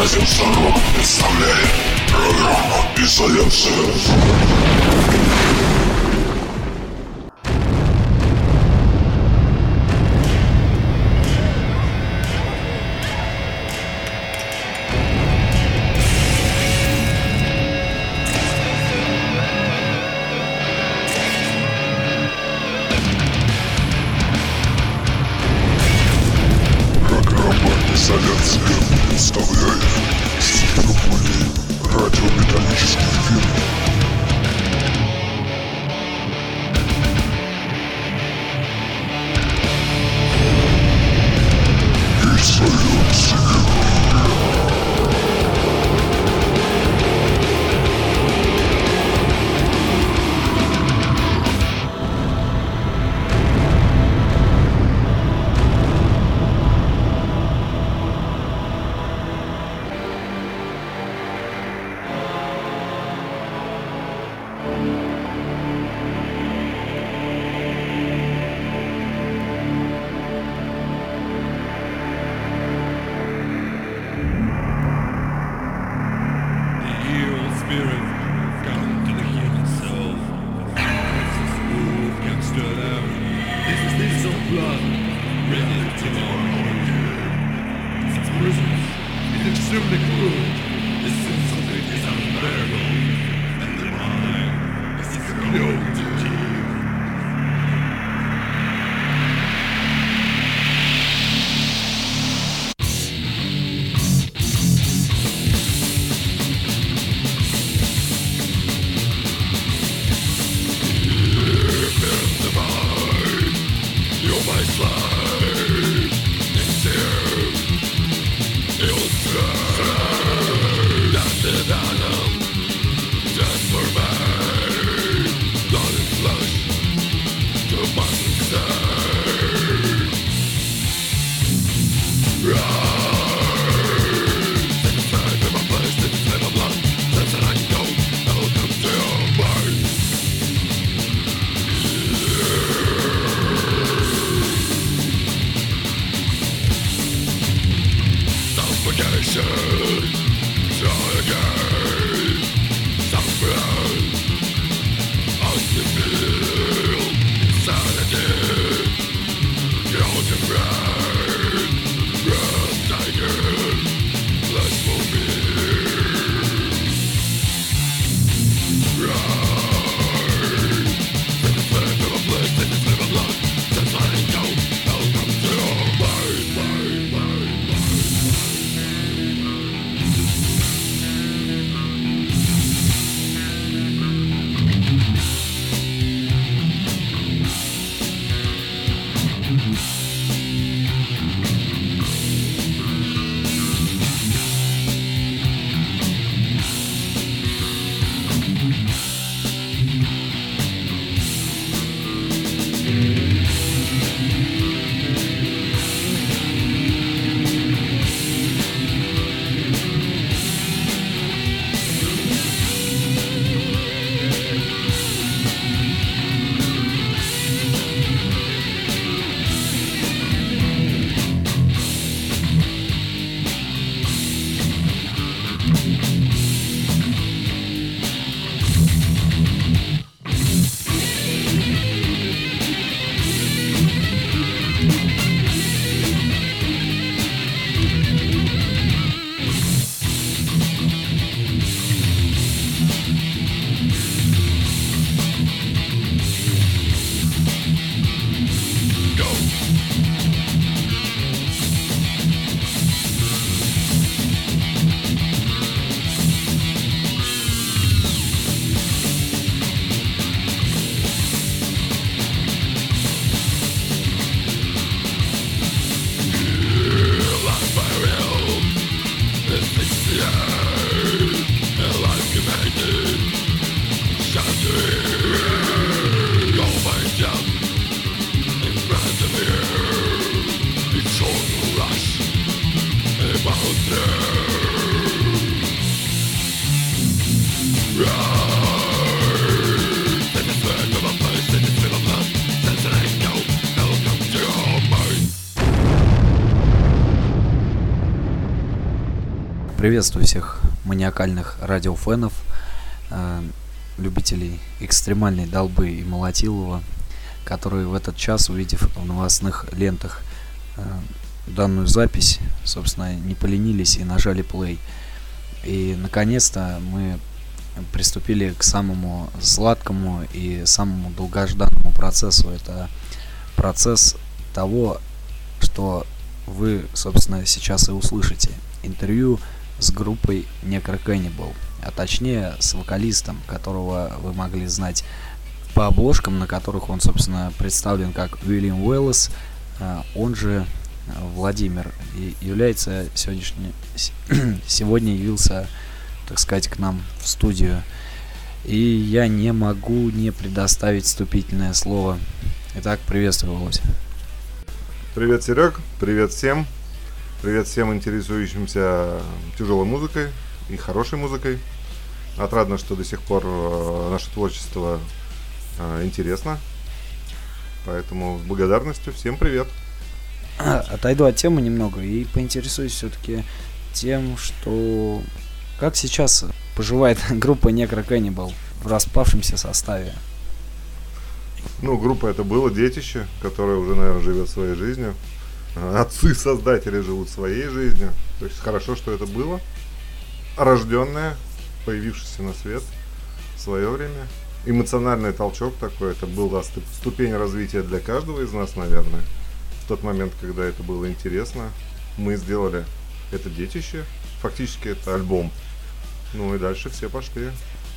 Радио Шаров представляет программу «Изоляция». Приветствую всех маниакальных радиофенов, э, любителей экстремальной долбы и молотилова, которые в этот час, увидев в новостных лентах э, данную запись, собственно, не поленились и нажали play. И, наконец-то, мы приступили к самому сладкому и самому долгожданному процессу. Это процесс того, что вы, собственно, сейчас и услышите. Интервью с группой Necro Cannibal, а точнее с вокалистом, которого вы могли знать по обложкам, на которых он, собственно, представлен как Уильям Уэллес, а, он же Владимир, и является сегодняшний, сегодня явился, так сказать, к нам в студию. И я не могу не предоставить вступительное слово. Итак, приветствую, Володя. Привет, Серег. Привет всем. Привет всем интересующимся тяжелой музыкой и хорошей музыкой. Отрадно, что до сих пор э, наше творчество э, интересно. Поэтому с благодарностью всем привет. Отойду от темы немного и поинтересуюсь все-таки тем, что как сейчас поживает группа Necro Cannibal в распавшемся составе. Ну, группа это было детище, которое уже, наверное, живет своей жизнью. Отцы-создатели живут своей жизнью. То есть хорошо, что это было. Рожденное, появившееся на свет в свое время. Эмоциональный толчок такой. Это была ступень развития для каждого из нас, наверное тот момент, когда это было интересно, мы сделали это детище. Фактически это альбом. Ну и дальше все пошли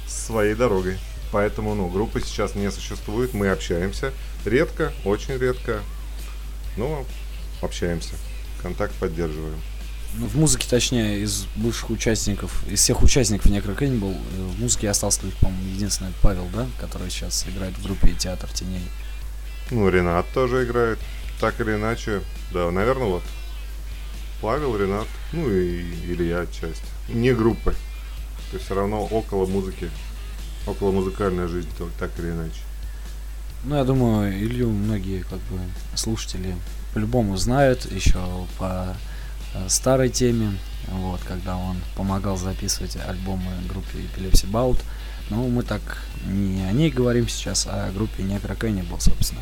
своей дорогой. Поэтому, ну, группы сейчас не существует, мы общаемся. Редко, очень редко, но общаемся. Контакт поддерживаем. Ну, в музыке, точнее, из бывших участников, из всех участников Necro Cannibal, э, в музыке остался только, по-моему, единственный Павел, да, который сейчас играет в группе Театр теней. Ну, Ренат тоже играет так или иначе, да, наверное, вот Павел, Ренат, ну и Илья отчасти. Не группы. То есть все равно около музыки, около музыкальная жизнь, так или иначе. Ну, я думаю, Илью многие как бы слушатели по-любому знают еще по э, старой теме, вот, когда он помогал записывать альбомы группе Epilepsy Bout. Но мы так не о ней говорим сейчас, а о группе Necro Cannibal, собственно.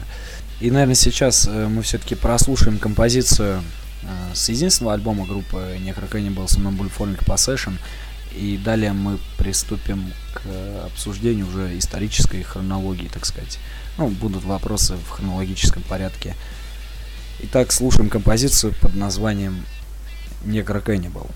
И, наверное, сейчас э, мы все-таки прослушаем композицию э, с единственного альбома группы Necro Cannibal Somnambuliformic Possession. И далее мы приступим к обсуждению уже исторической хронологии, так сказать. Ну, будут вопросы в хронологическом порядке. Итак, слушаем композицию под названием Necro Cannibal.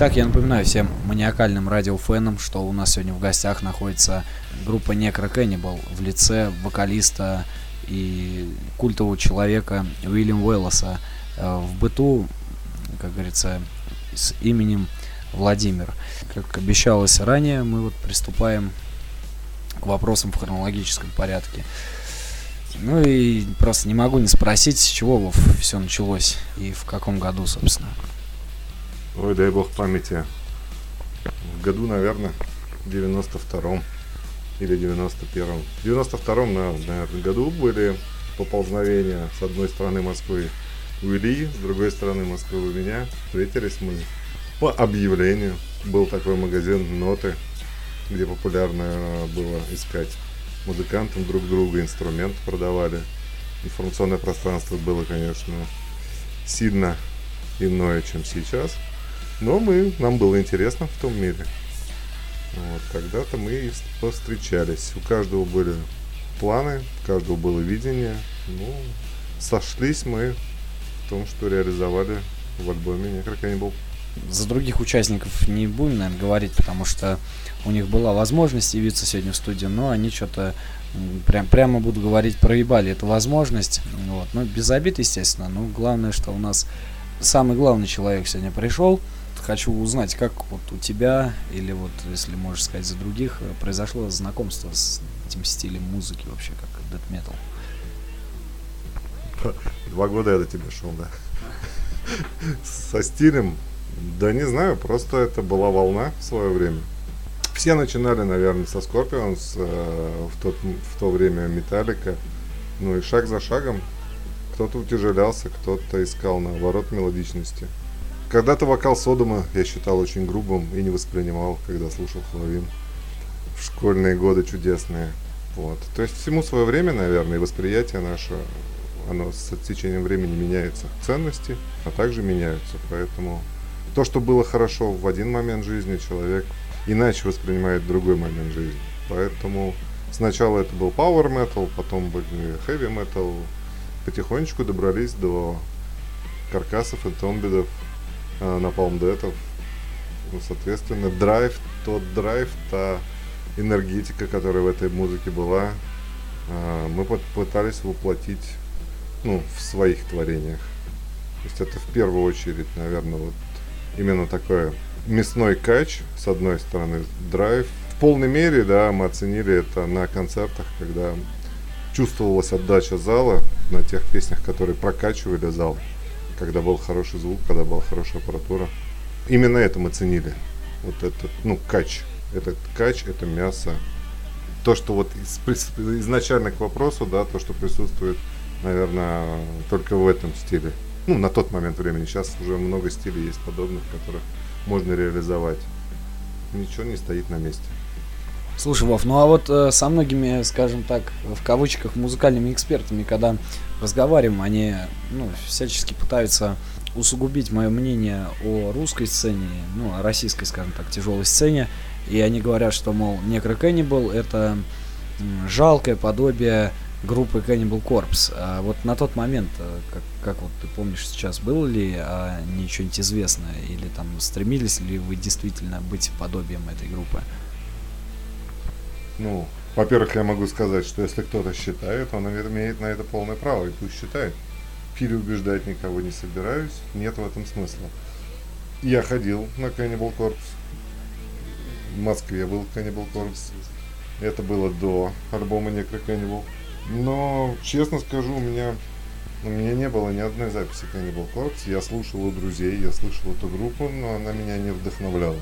Итак, я напоминаю всем маниакальным радиофенам, что у нас сегодня в гостях находится группа Necro Cannibal в лице вокалиста и культового человека Уильям Уэллоса. Э, в быту, как говорится, с именем Владимир. Как обещалось ранее, мы вот приступаем к вопросам в хронологическом порядке. Ну и просто не могу не спросить, с чего все началось и в каком году, собственно. Ой, дай бог памяти. В году, наверное, 92-м или 91-м. В 92-м, наверное, году были поползновения с одной стороны Москвы у Ильи, с другой стороны Москвы у меня. Встретились мы по объявлению. Был такой магазин «Ноты», где популярно было искать музыкантам друг друга, инструменты продавали. Информационное пространство было, конечно, сильно иное, чем сейчас – но мы, нам было интересно в том мире. Вот, когда-то мы и повстречались. У каждого были планы, у каждого было видение. Ну, сошлись мы в том, что реализовали в альбоме Necrocannibal. За других участников не будем, наверное, говорить, потому что у них была возможность явиться сегодня в студию, но они что-то прям, прямо буду говорить, проебали эту возможность. Вот. Ну, без обид, естественно. Но главное, что у нас самый главный человек сегодня пришел – хочу узнать, как вот у тебя, или вот, если можешь сказать за других, э, произошло знакомство с этим стилем музыки вообще, как death metal? Два года я до тебя шел, да. Со стилем, да не знаю, просто это была волна в свое время. Все начинали, наверное, со Scorpions, э, в, тот, в то время Металлика. Ну и шаг за шагом кто-то утяжелялся, кто-то искал, наоборот, мелодичности. Когда-то вокал Содома я считал очень грубым и не воспринимал, когда слушал Хловин. В школьные годы чудесные. Вот. То есть всему свое время, наверное, и восприятие наше, оно с течением времени меняется. Ценности, а также меняются. Поэтому то, что было хорошо в один момент жизни, человек иначе воспринимает другой момент жизни. Поэтому сначала это был power metal, потом были heavy metal. Потихонечку добрались до каркасов и томбидов, э, на Palm Ну, соответственно, драйв, тот драйв, та энергетика, которая в этой музыке была, э, мы пытались воплотить ну, в своих творениях. То есть это в первую очередь, наверное, вот именно такой мясной кач, с одной стороны, драйв. В полной мере, да, мы оценили это на концертах, когда чувствовалась отдача зала на тех песнях, которые прокачивали зал когда был хороший звук, когда была хорошая аппаратура. Именно это мы ценили. Вот этот, ну, кач. Этот кач, это мясо. То, что вот изначально к вопросу, да, то, что присутствует, наверное, только в этом стиле. Ну, на тот момент времени. Сейчас уже много стилей есть подобных, которых можно реализовать. Ничего не стоит на месте. Слушай, Вов, ну а вот э, со многими, скажем так, в кавычках, музыкальными экспертами, когда разговариваем, они ну, всячески пытаются усугубить мое мнение о русской сцене, ну, о российской, скажем так, тяжелой сцене. И они говорят, что, мол, Necro Cannibal это жалкое подобие группы Cannibal Corpse. А вот на тот момент, э, как, как вот ты помнишь сейчас, было ли а, не что-нибудь известное? Или там стремились ли вы действительно быть подобием этой группы? Ну, во-первых, я могу сказать, что если кто-то считает, он имеет на это полное право, и пусть считает. Переубеждать никого не собираюсь, нет в этом смысла. Я ходил на Cannibal Corpse. В Москве был Cannibal Corpse. Это было до альбома Necro Cannibal. Но, честно скажу, у меня, у меня не было ни одной записи Cannibal Corpse. Я слушал у друзей, я слышал эту группу, но она меня не вдохновляла.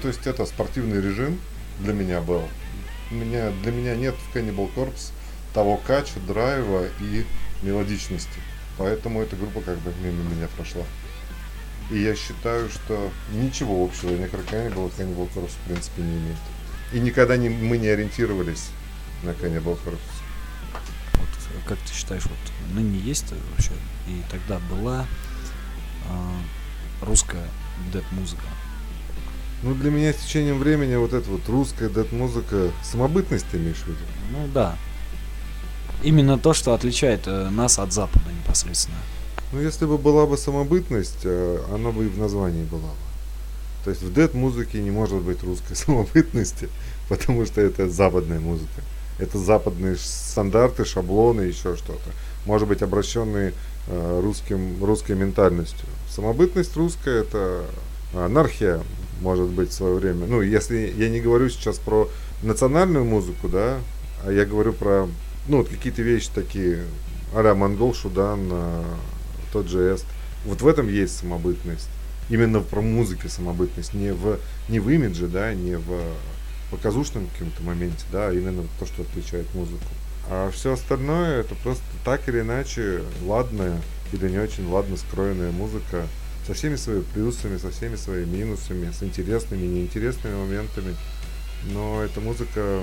То есть это спортивный режим для меня был меня, для меня нет в Cannibal Corpse того кача, драйва и мелодичности. Поэтому эта группа как бы мимо меня прошла. И я считаю, что ничего общего Necrocannibal и Cannibal Corpse в принципе не имеет. И никогда не, мы не ориентировались на Cannibal Corpse. Вот, как ты считаешь, вот ныне есть вообще, и тогда была э, русская дед-музыка? Ну, для меня с течением времени вот эта вот русская дед-музыка, самобытность ты имеешь в виду? Ну, да. Именно то, что отличает э, нас от Запада непосредственно. Ну, если бы была бы самобытность, э, она бы и в названии была бы. То есть в дед-музыке не может быть русской самобытности, потому что это западная музыка. Это западные стандарты, шаблоны, еще что-то. Может быть, обращенные э, русским, русской ментальностью. Самобытность русская – это анархия, может быть, в свое время. Ну, если я не говорю сейчас про национальную музыку, да, а я говорю про, ну, вот какие-то вещи такие, а-ля Монгол, Шудан, э, тот же Эст. Вот в этом есть самобытность. Именно про музыке самобытность, не в, не в имидже, да, не в показушном каком-то моменте, да, а именно то, что отличает музыку. А все остальное это просто так или иначе ладная или не очень ладно скроенная музыка со всеми своими плюсами, со всеми своими минусами, с интересными неинтересными моментами. Но эта музыка,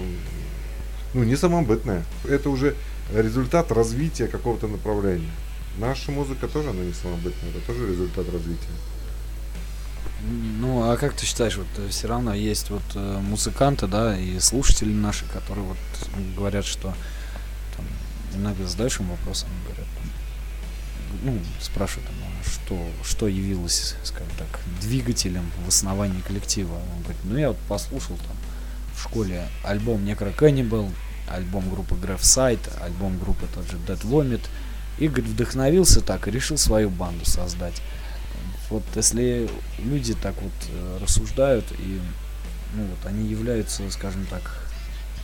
ну, не самобытная. Это уже результат развития какого-то направления. Наша музыка тоже, она не самобытная, это тоже результат развития. Ну, а как ты считаешь, вот э, все равно есть вот э, музыканты, да, и слушатели наши, которые вот говорят, что там, иногда задаешь им вопрос, они говорят, ну, спрашивают, там, что, что явилось, скажем так, двигателем в основании коллектива. Он говорит, ну я вот послушал там в школе альбом Necro Cannibal, альбом группы Graph Site, альбом группы тот же Dead Vomit, и, говорит, вдохновился так и решил свою банду создать. Вот если люди так вот э, рассуждают и ну вот они являются, скажем так,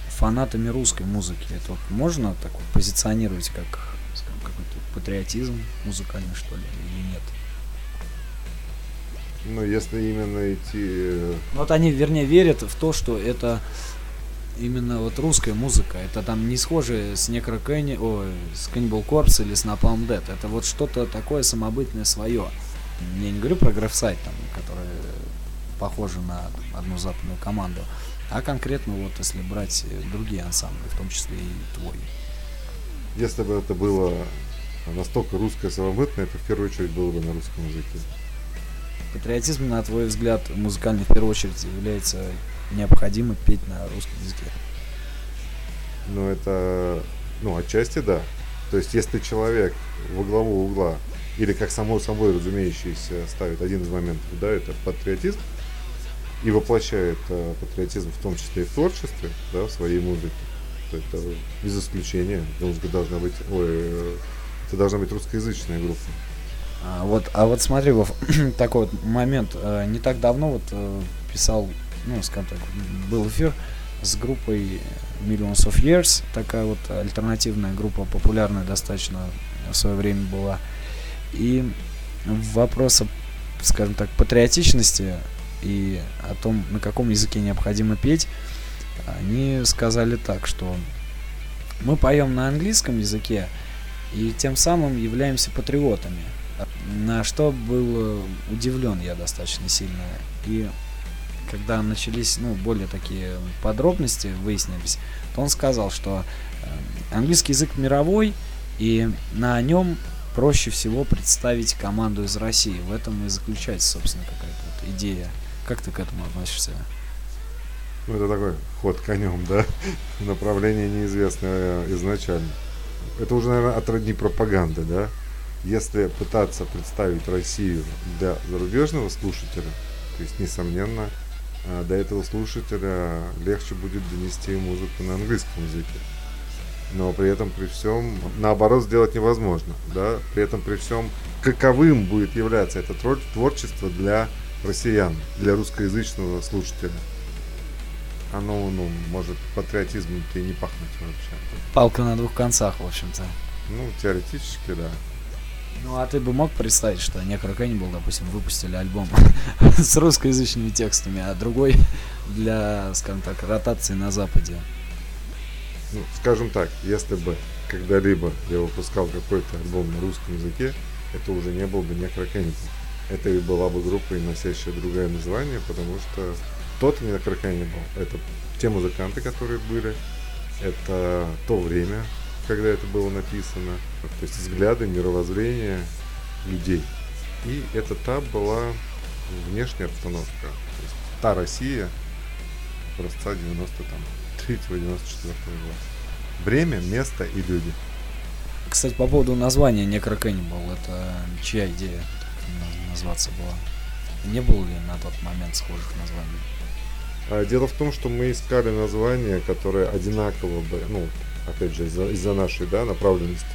фанатами русской музыки, это вот можно так вот позиционировать как скажем, какой-то патриотизм музыкальный что ли или нет? Ну, если именно идти... э, Вот они, вернее, верят в то, что это именно вот русская музыка. Это там не схоже с Canni- ой, с Cannibal Corpse или с Napalm Death. Это вот что-то такое самобытное свое. Я не говорю про Графсайт, там, который похожи на одну западную команду. А конкретно вот если брать другие ансамбли, в том числе и твой. Если бы это было настолько русское самобытное, это в первую очередь было бы на русском языке. Патриотизм, на твой взгляд, музыкальный в первую очередь является необходимо петь на русском языке. Ну, это, ну, отчасти да. То есть, если человек во главу угла, или как само собой разумеющийся ставит один из моментов, да, это патриотизм, и воплощает э, патриотизм в том числе и в творчестве, да, в своей музыке, то это без исключения. Музыка должна быть, ой, это должна быть русскоязычная группа. А, вот, а вот смотри, Вов, такой вот момент. э, Не так давно вот э, писал, ну, скажем так, был эфир с группой Millions of Years, такая вот альтернативная группа, популярная достаточно в свое время была. И вопрос, о, скажем так, патриотичности и о том, на каком языке необходимо петь, они сказали так, что мы поем на английском языке и тем самым являемся патриотами. На что был удивлен я достаточно сильно. И когда начались ну, более такие подробности выяснились, то он сказал, что э, английский язык мировой, и на нем проще всего представить команду из России. В этом и заключается, собственно, какая-то вот идея. Как ты к этому относишься? Ну, это такой ход конем, да? Направление неизвестное изначально. Это уже, наверное, от родни пропаганды, да? Если пытаться представить Россию для зарубежного слушателя, то есть, несомненно, а, до этого слушателя легче будет донести музыку на английском языке. Но при этом при всем, наоборот, сделать невозможно, да? При этом при всем, каковым будет являться это твор- творчество для россиян, для русскоязычного слушателя. Оно, ну, может патриотизмом-то и не пахнуть вообще. Палка на двух концах, в общем-то. Ну, теоретически, да. Ну, а ты бы мог представить, что Necro Cannibal, допустим, выпустили альбом с русскоязычными текстами, а другой для, скажем так, ротации на Западе? Ну, скажем так, если бы когда-либо я выпускал какой-то альбом на русском языке, это уже не был бы Necrocannibal. Это и была бы группа, и носящая другое название, потому что тот Necrocannibal — это те музыканты, которые были, это то время, когда это было написано, то есть взгляды, мировоззрение людей. И это та была внешняя обстановка, то есть та Россия образца 93-94 года. Время, место и люди. Кстати, по поводу названия Cannibal, это чья идея назваться была? Не было ли на тот момент схожих названий? А дело в том, что мы искали название, которое одинаково бы, ну, опять же, из-за, из-за нашей да, направленности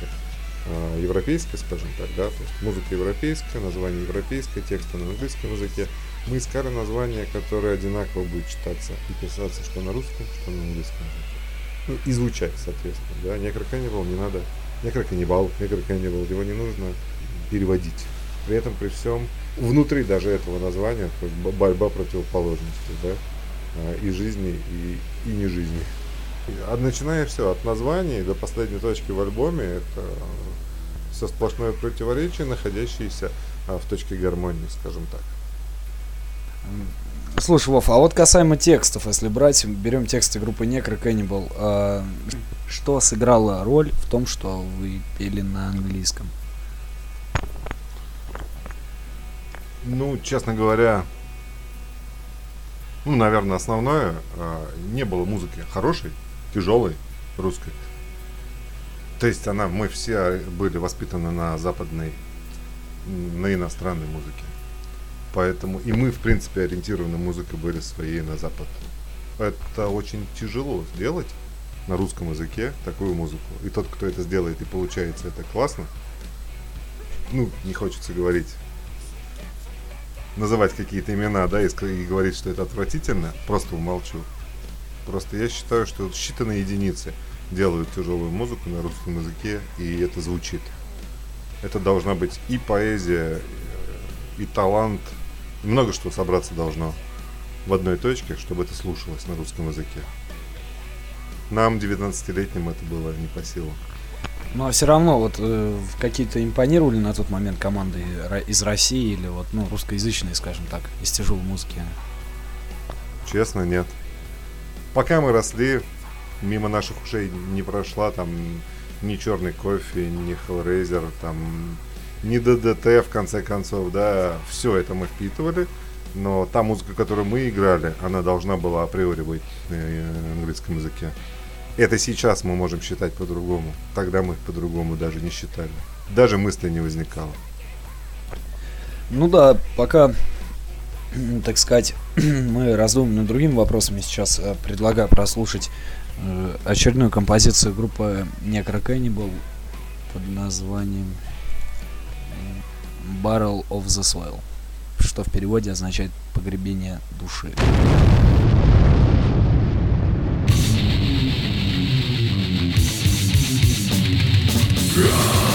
а, европейской, скажем так, да, то есть музыка европейская, название европейское, тексты на английском языке. Мы искали название, которое одинаково будет читаться и писаться что на русском, что на английском языке. Ну, и звучать, соответственно, да. Некроканнибал не надо, некроканнибал, некроканнибал, его не нужно переводить. При этом, при всем, внутри даже этого названия, борьба противоположностей, да, и жизни, и, и не жизни. А начиная все от названий до последней точки в альбоме, это все сплошное противоречие, находящееся а, в точке гармонии, скажем так. Слушай, Вов, а вот касаемо текстов, если брать, берем тексты группы Necro Cannibal, э, что сыграло роль в том, что вы пели на английском? Ну, честно говоря, ну, наверное, основное, э, не было музыки хорошей, тяжелой, русской. То есть она, мы все были воспитаны на западной, на иностранной музыке. Поэтому и мы, в принципе, ориентированы музыкой были своей на запад. Это очень тяжело сделать на русском языке такую музыку. И тот, кто это сделает и получается это классно, ну, не хочется говорить, называть какие-то имена, да, и, и говорить, что это отвратительно, просто умолчу. Просто я считаю, что считанные единицы делают тяжелую музыку на русском языке, и это звучит. Это должна быть и поэзия, и талант, много что собраться должно в одной точке, чтобы это слушалось на русском языке. Нам, 19-летним, это было не по силам. Ну а все равно вот э, какие-то импонировали на тот момент команды из России или вот ну русскоязычные, скажем так, из тяжелой музыки? Честно, нет. Пока мы росли, мимо наших ушей не прошла там ни черный кофе, ни Hellraiser, там ни ДДТ в конце концов, да, все это мы впитывали, но та музыка, которую мы играли, она должна была априори быть на английском языке. Это сейчас мы можем считать по-другому. Тогда мы по-другому даже не считали. Даже мысли не возникало. Ну да, пока, так сказать, мы раздумываем над другими вопросами, сейчас э, предлагаю прослушать э, очередную композицию группы Necro Cannibal под названием Barrel of the Soil, что в переводе означает погребение души. Yeah.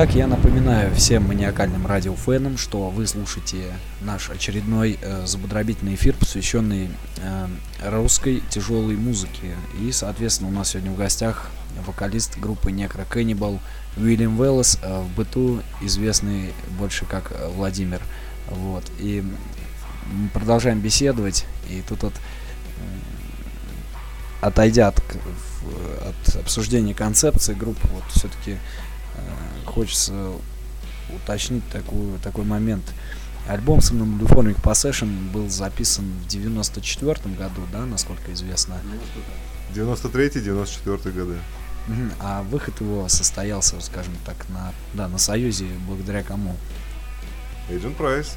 Итак, я напоминаю всем маниакальным радиофенам, что вы слушаете наш очередной э, забудробительный эфир, посвященный э, русской тяжелой музыке. И, соответственно, у нас сегодня в гостях вокалист группы Necro Cannibal Уильям Веллес, э, в быту известный больше как э, Владимир. Вот. И мы продолжаем беседовать, и тут вот, отойдя от, от обсуждения концепции группы, вот все-таки хочется уточнить такую, такой момент. Альбом Somnambuliformic Possession был записан в 94 году, да, насколько известно. 93-94 годы. А выход его состоялся, скажем так, на, да, на Союзе, благодаря кому? Agent Price.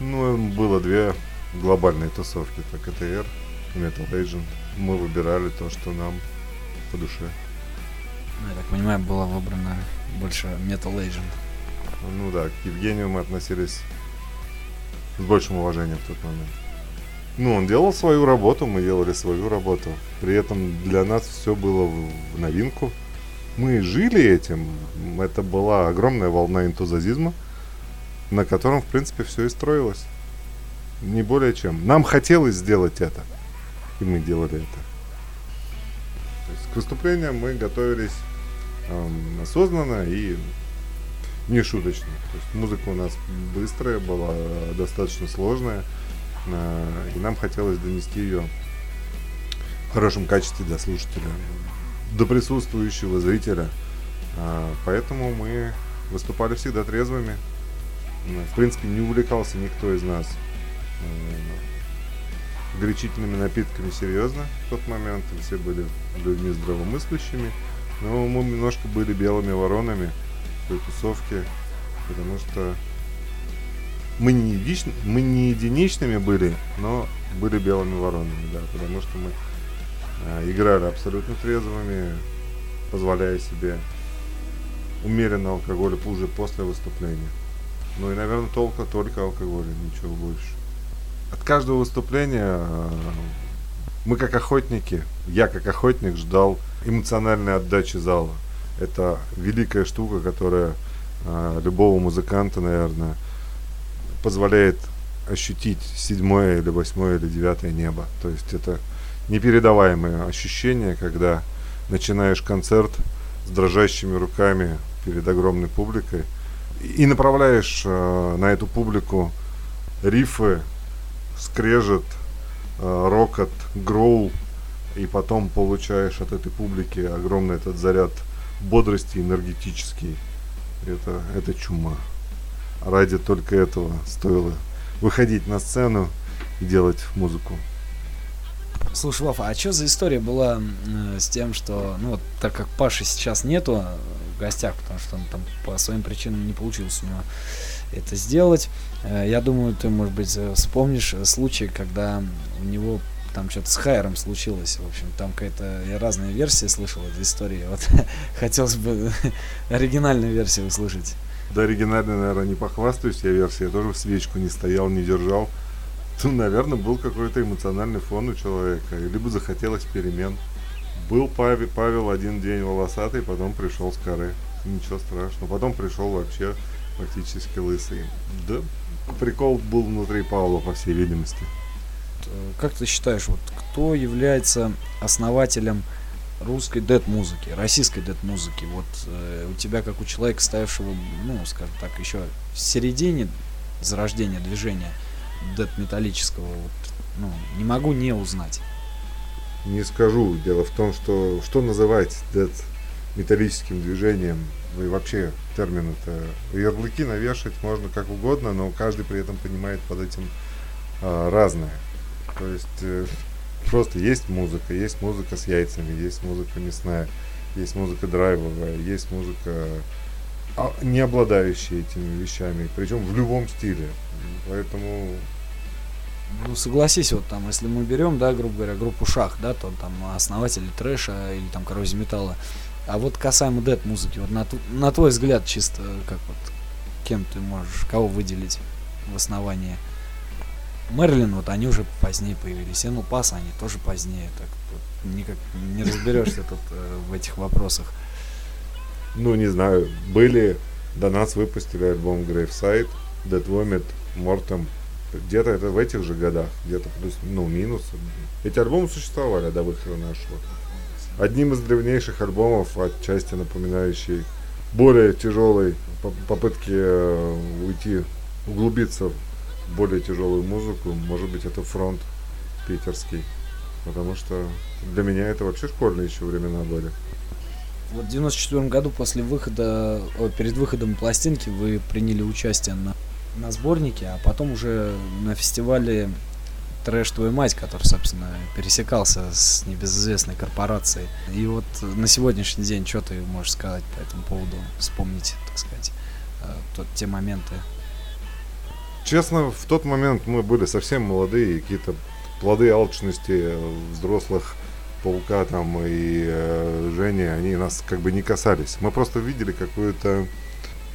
Ну, было две глобальные тусовки, так ЭТР и Metal Agent. Мы выбирали то, что нам по душе. Ну, я так понимаю, была выбрана больше Metal Agent. Ну да, к Евгению мы относились с большим уважением в тот момент. Ну, он делал свою работу, мы делали свою работу. При этом для нас все было в новинку. Мы жили этим. Это была огромная волна энтузиазма, на котором, в принципе, все и строилось. Не более чем. Нам хотелось сделать это. И мы делали это. То есть к выступлениям мы готовились эм, осознанно и не шуточно. То есть музыка у нас быстрая была, э, достаточно сложная, э, и нам хотелось донести ее в хорошем качестве до слушателя, до присутствующего зрителя. А, Поэтому мы выступали всегда трезвыми. Э, В принципе, не увлекался никто из нас э, горячительными напитками серьезно в тот момент. Все были людьми здравомыслящими. Но мы немножко были белыми воронами в той тусовке, потому что мы не, едич- мы не единичными были, но были белыми воронами, да, потому что мы а, играли абсолютно трезвыми, позволяя себе умеренно алкоголя уже после выступления. Ну и, наверное, только, только алкоголя, ничего больше. От каждого выступления а, мы как охотники, я как охотник ждал эмоциональной отдачи зала. Это великая штука, которая а, любого музыканта, наверное, позволяет ощутить седьмое или восьмое или девятое небо. То есть это непередаваемое ощущение, когда начинаешь концерт с дрожащими руками перед огромной публикой и направляешь э, на эту публику рифы, скрежет, э, рокот, гроул, и потом получаешь от этой публики огромный этот заряд бодрости энергетический. Это, это чума. Ради только этого стоило выходить на сцену и делать музыку. Слушай, Вафа, а что за история была э, с тем, что, ну вот, так как Паши сейчас нету в гостях, потому что он там по своим причинам не получилось у него это сделать, э, я думаю, ты, может быть, вспомнишь э, случай, когда у него там что-то с Хайером случилось, в общем, там какая-то, я разные версии слышал этой истории, вот хотелось бы оригинальную версию услышать. Да, оригинально, наверное, не похвастаюсь я версией. Я тоже в свечку не стоял, не держал. Ну, наверное, был какой-то эмоциональный фон у человека. Либо захотелось перемен. Был Павел, Павел один день волосатый, потом пришел с коры. Ничего страшного. Потом пришел вообще фактически лысый. Да, прикол был внутри Павла, по всей видимости. Э, Как ты считаешь, вот кто является основателем русской дед-музыки, российской дед-музыки? Вот э, у тебя, как у человека, ставившего, ну, скажем так, еще в середине зарождения движения дед-металлического, вот, ну, не могу не узнать. Не скажу. Дело в том, что что называть дед металлическим движением, и вообще термин это ярлыки навешать можно как угодно, но каждый при этом понимает под этим а, разное. То есть э, просто есть музыка, есть музыка с яйцами, есть музыка мясная, есть музыка драйвовая, есть музыка а, не обладающая этими вещами, причем в любом стиле. Поэтому Ну, согласись, вот там, если мы берем, да, грубо говоря, группу Шах, да, то там основатели трэша или там коррозии металла. А вот касаемо дед музыки, вот на, на твой взгляд, чисто как вот кем ты можешь, кого выделить в основании? Мерлин, вот они уже позднее появились. Энл Пас, они тоже позднее. Так вот, никак не разберешься тут э, в этих вопросах. Ну, не знаю, были, до нас выпустили альбом Graveside, Dead Vomit, Mortem. Где-то это в этих же годах, где-то плюс, ну, минус. Эти альбомы существовали до выхода нашего. Одним из древнейших альбомов, отчасти напоминающий более тяжелой по- попытки э, уйти, углубиться более тяжелую музыку, может быть, это фронт питерский. Потому что для меня это вообще школьные еще времена были. Вот в 94 году после выхода, о, перед выходом пластинки вы приняли участие на, на сборнике, а потом уже на фестивале Трэш Твою Мать, который, собственно, пересекался с небезызвестной корпорацией. И вот на сегодняшний день, что ты можешь сказать по этому поводу, вспомнить, так сказать, э, тот, те моменты? Честно, в тот момент мы были совсем молодые, какие-то плоды алчности взрослых Паука там и э, Жени, они нас как бы не касались. Мы просто видели какую-то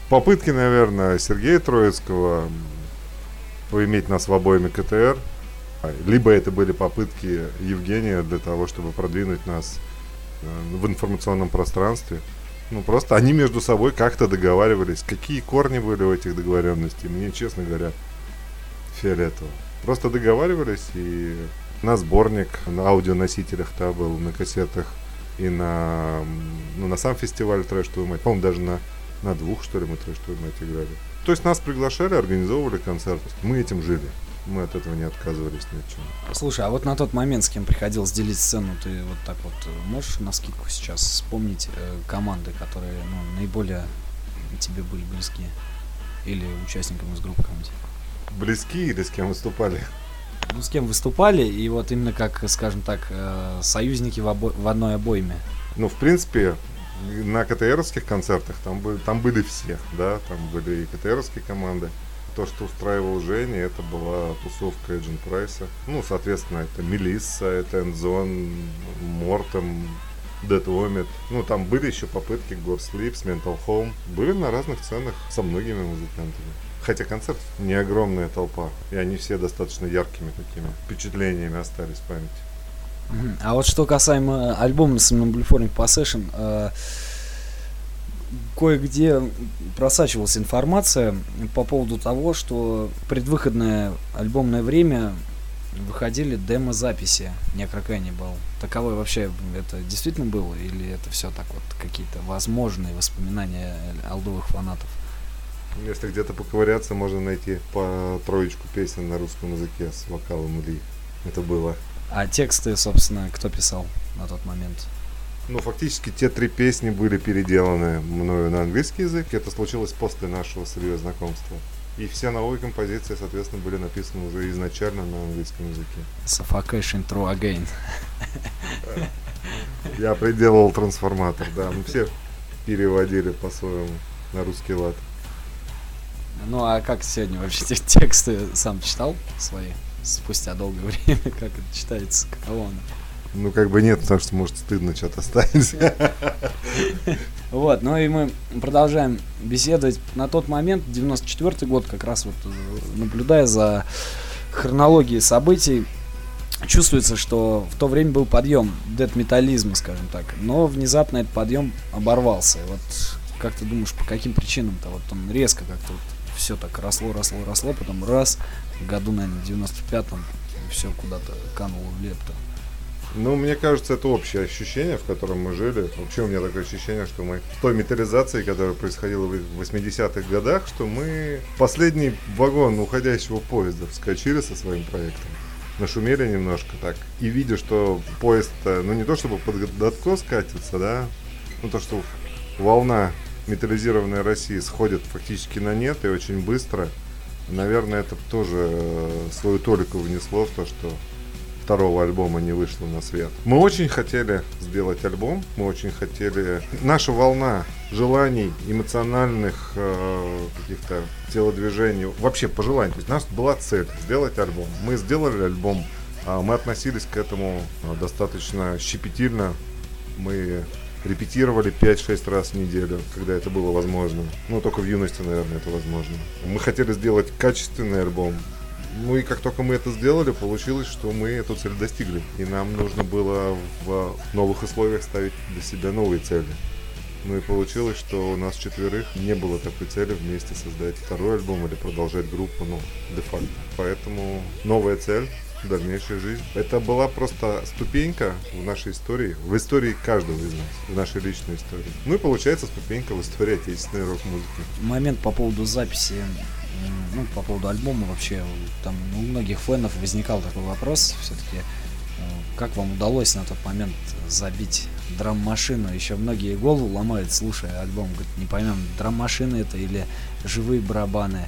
попытки, наверное, Сергея Троицкого поиметь нас в обоими КТР. А, Либо это были попытки Евгения для того, чтобы продвинуть нас э, в информационном пространстве. Ну, просто они между собой как-то договаривались. Какие корни были у этих договоренностей, мне, честно говоря, фиолетово. Просто договаривались, и на сборник, на аудионосителях то был, на кассетах, и на, ну, на сам фестиваль «Трэш Твою мать». По-моему, даже на, на двух, что ли, мы «Трэш Твою мать» играли. То есть нас приглашали, организовывали концерт. Мы этим жили. Мы от этого не отказывались ни от чего. Слушай, а вот на тот момент, с кем приходилось делить сцену, ты вот так вот э, можешь навскидку сейчас вспомнить э, команды, которые ну, наиболее тебе были близки? Или участникам из группы какой-нибудь? Близки или с кем выступали? Ну, с кем выступали, и вот именно как, скажем так, э, союзники в, обо- в одной обойме. Ну, в принципе, на КТРовских концертах там, были, там были все, да, там были и КТРовские команды. То, что устраивал Женя, это была тусовка Эджин Прайса. Ну, соответственно, это Мелисса, это Энзон, Мортом, Dead Vomit. Ну, там были еще попытки Gore Sleeps, Mental Home. Были на разных сценах со многими музыкантами. Хотя концерт не огромная толпа, и они все достаточно яркими такими впечатлениями остались в памяти. А вот что касаемо альбома Somnambuliform Possession, э, кое-где просачивалась информация по поводу того, что в предвыходное альбомное время выходили демо-записи Necrocannibal. Таковое вообще это действительно было? Или это все так вот какие-то возможные воспоминания алдовых фанатов? Если где-то поковыряться, можно найти по троечку песен на русском языке с вокалом Ильи. Это было. А тексты, собственно, кто писал на тот момент? Ну, фактически те три песни были переделаны мною на английский язык. Это случилось после нашего с Ильей знакомства. И все новые композиции, соответственно, были написаны уже изначально на английском языке. Suffocation True Again. Я приделал трансформатор, да. Мы все переводили по-своему на русский лад. Ну а как сегодня вообще те- тексты сам читал свои? Спустя долгое время, как это читается, каково оно? Ну, как бы нет, потому что, может, стыдно что-то оставить. Вот, ну и мы продолжаем беседовать. На тот момент, 94 год, как раз вот э, наблюдая за хронологией событий, чувствуется, что в то время был подъем дед-металлизма, скажем так. Но внезапно этот подъем оборвался. Вот как ты думаешь, по каким причинам-то? Вот он резко как-то вот все так росло, росло, росло, потом раз, году, наверное, в 95-м все куда-то кануло в лепту. Ну, мне кажется, это общее ощущение, в котором мы жили. Вообще у меня такое ощущение, что мы в той металлизации, которая происходила в 80-х годах, что мы последний вагон уходящего поезда вскочили со своим проектом. Нашумели немножко так. И видя, что поезд, ну не то чтобы под откос катится, да, ну то, что волна металлизированной России сходит фактически на нет и очень быстро, наверное, это тоже э, свою толику внесло в то, что второго альбома не вышло на свет. Мы очень хотели сделать альбом, мы очень хотели... Наша волна желаний, эмоциональных э, каких-то телодвижений, вообще пожеланий. То есть у нас была цель сделать альбом. Мы сделали альбом, а мы относились к этому э, достаточно щепетильно. Мы репетировали 5-6 раз в неделю, когда это было возможно. Ну, только в юности, наверное, это возможно. Мы хотели сделать качественный альбом, Ну и как только мы это сделали, получилось, что мы эту цель достигли. И нам нужно было в новых условиях ставить для себя новые цели. Ну и получилось, что у нас четверых не было такой цели вместе создать второй альбом или продолжать группу, ну, де-факто. Поэтому новая цель дальнейшая жизнь. Это была просто ступенька в нашей истории, в истории каждого из нас, в нашей личной истории. Ну и получается ступенька в истории отечественной рок-музыки. Момент по поводу записи, ну, по поводу альбома вообще, там у многих фенов возникал такой вопрос, все-таки, как вам удалось на тот момент забить драм-машину. Еще многие голову ломают, слушая альбом. Говорят, не поймем, драм-машины это или живые барабаны. Э,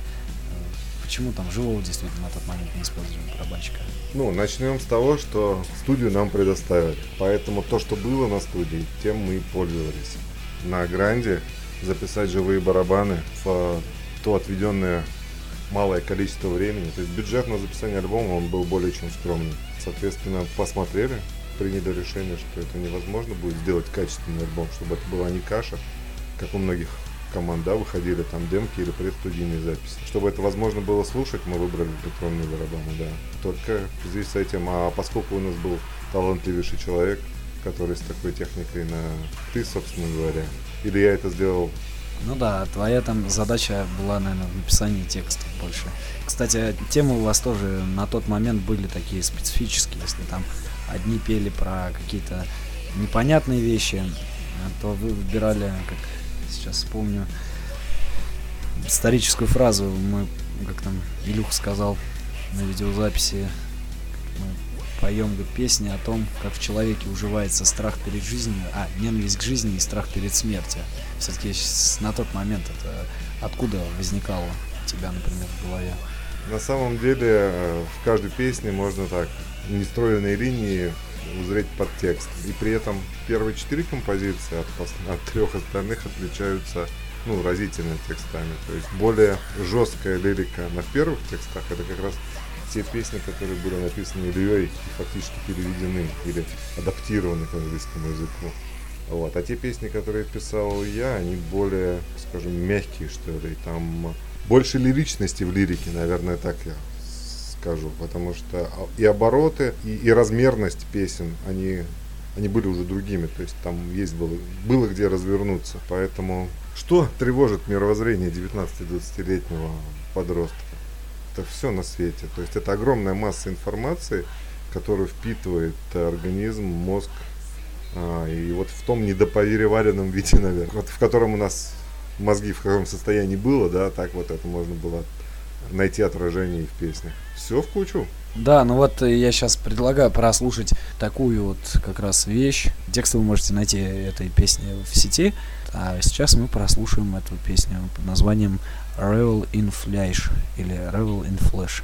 почему там живого действительно на тот момент не использовали барабанщика? Ну, начнем с того, что студию нам предоставили. Поэтому то, что было на студии, тем мы и пользовались. На Гранде записать живые барабаны в то отведенное малое количество времени. То есть бюджет на записание альбома он был более чем скромный. Соответственно, посмотрели, приняли решение, что это невозможно будет сделать качественный альбом, чтобы это была не каша, как у многих команд, да, выходили там демки или предстудийные записи. Чтобы это возможно было слушать, мы выбрали электронные барабаны, да. Только здесь с этим, а поскольку у нас был талантливейший человек, который с такой техникой на ты, собственно говоря, или я это сделал ну да, твоя там задача была, наверное, в написании текстов больше. Кстати, темы у вас тоже на тот момент были такие специфические, если там одни пели про какие-то непонятные вещи, то вы выбирали, как сейчас вспомню, историческую фразу, мы, как там Илюх сказал на видеозаписи, поем говорит, песни о том, как в человеке уживается страх перед жизнью, а, ненависть к жизни и страх перед смертью. Все-таки на тот момент это откуда возникало у тебя, например, в голове? На самом деле э, в каждой песне можно так нестроенные линии узреть подтекст. И при этом первые четыре композиции от, от трех остальных отличаются ну, разительно текстами. То есть более жесткая лирика на первых текстах это как раз те песни, которые были написаны Ильей и фактически переведены или адаптированы к английскому языку. Вот. А те песни, которые писал я, они более, скажем, мягкие, что ли. Там больше лиричности в лирике, наверное, так я скажу, потому что и обороты, и, и размерность песен, они, они были уже другими, то есть там есть было, было где развернуться. Поэтому что тревожит мировоззрение 19-20-летнего подростка? Это все на свете. То есть это огромная масса информации, которую впитывает организм, мозг, а, и вот в том недопереваренном виде, наверное, вот в котором у нас мозги в каком состоянии было, да, так вот это можно было найти отражение в песнях. Все в кучу. Да, ну вот э, я сейчас предлагаю прослушать такую вот как раз вещь. Текст вы можете найти этой песни в сети. А сейчас мы прослушаем эту песню под названием Revel in Flash или Revel in Flash.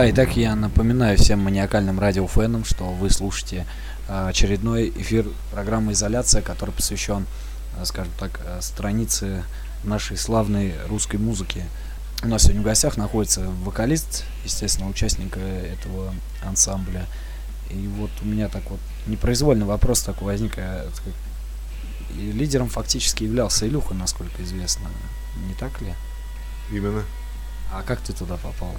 Да, и так я напоминаю всем маниакальным радиофенам, что вы слушаете а, очередной эфир программы «Изоляция», который посвящен, а, скажем так, а, странице нашей славной русской музыки. У нас сегодня в гостях находится вокалист, естественно, участник э, этого ансамбля. И вот у меня так вот непроизвольный вопрос такой возник. и лидером фактически являлся Илюха, насколько известно. Не так ли? Именно. А как ты туда попал?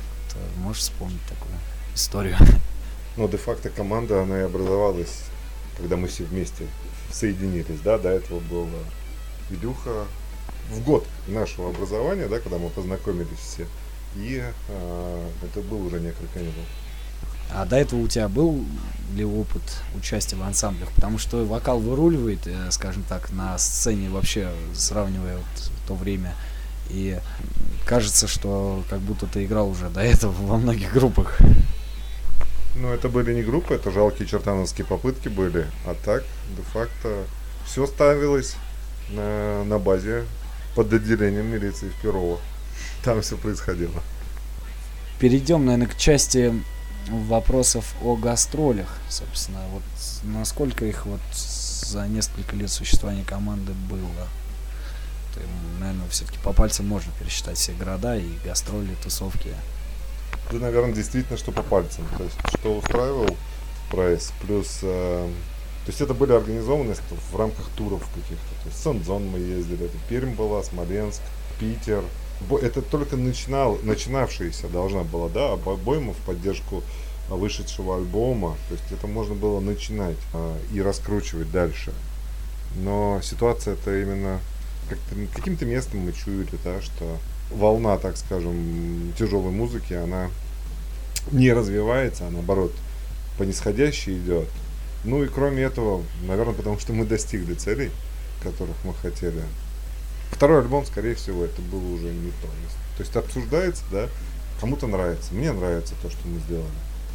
Можешь вспомнить такую историю? Но де-факто команда, она и образовалась, когда мы все вместе соединились, да, до этого был э, Илюха в год нашего образования, да, когда мы познакомились все, и э, это был уже несколько не. А до этого у тебя был ли опыт участия в ансамблях? Потому что вокал выруливает, э, скажем так, на сцене вообще, сравнивая вот то время. И кажется, что как будто ты играл уже до этого во многих группах. Ну, это были не группы, это жалкие чертановские попытки были, а так, де-факто, все ставилось на, на базе под отделением милиции в Перово. Там все происходило. Перейдем, наверное, к части вопросов о гастролях, собственно. Вот насколько их вот за несколько лет существования команды было? Ты, наверное, все-таки по пальцам можно пересчитать все города и гастроли, тусовки. Да, наверное, действительно, что по пальцам. То есть, что устраивал прайс, плюс... э, то есть, это были организованы в рамках туров каких-то. То есть, Сан-Дзон мы ездили, это Пермь была, Смоленск, Питер. Это только начинал, начинавшаяся должна была, да, об- обойма в поддержку а, вышедшего альбома. То есть, это можно было начинать а, и раскручивать дальше. Но ситуация это именно каким-то местом мы чуяли, да, что волна, так скажем, тяжелой музыки, она не развивается, а наоборот по нисходящей идет. Ну и кроме этого, наверное, потому что мы достигли целей, которых мы хотели. Второй альбом, скорее всего, это было уже не то. То есть обсуждается, да, кому-то нравится. Мне нравится то, что мы сделали.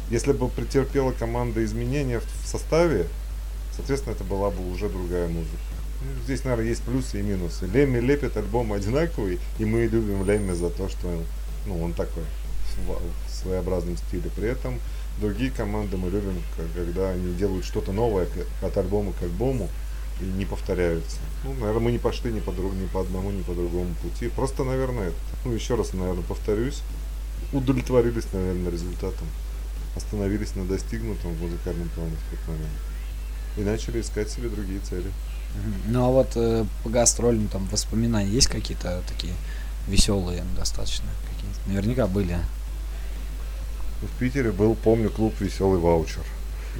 Если бы претерпела команда изменения в составе, соответственно, это была бы уже другая музыка. Здесь, наверное, есть плюсы и минусы. Лемми лепит альбом одинаковый, и мы любим Лемми за то, что ну, он такой в в своеобразном стиле. При этом другие команды мы любим, когда они делают что-то новое от альбома к альбому и не повторяются. Ну, наверное, мы не пошли ни по, друг, ни по одному, ни по другому пути. Просто, наверное, это. Ну, еще раз, наверное, повторюсь, удовлетворились, наверное, результатом. Остановились на достигнутом в музыкальном плане в тот момент. И начали искать себе другие цели. Ну а вот э, по гастролям там воспоминания есть какие-то такие веселые достаточно? Какие Наверняка были. В Питере был, помню, клуб «Веселый ваучер».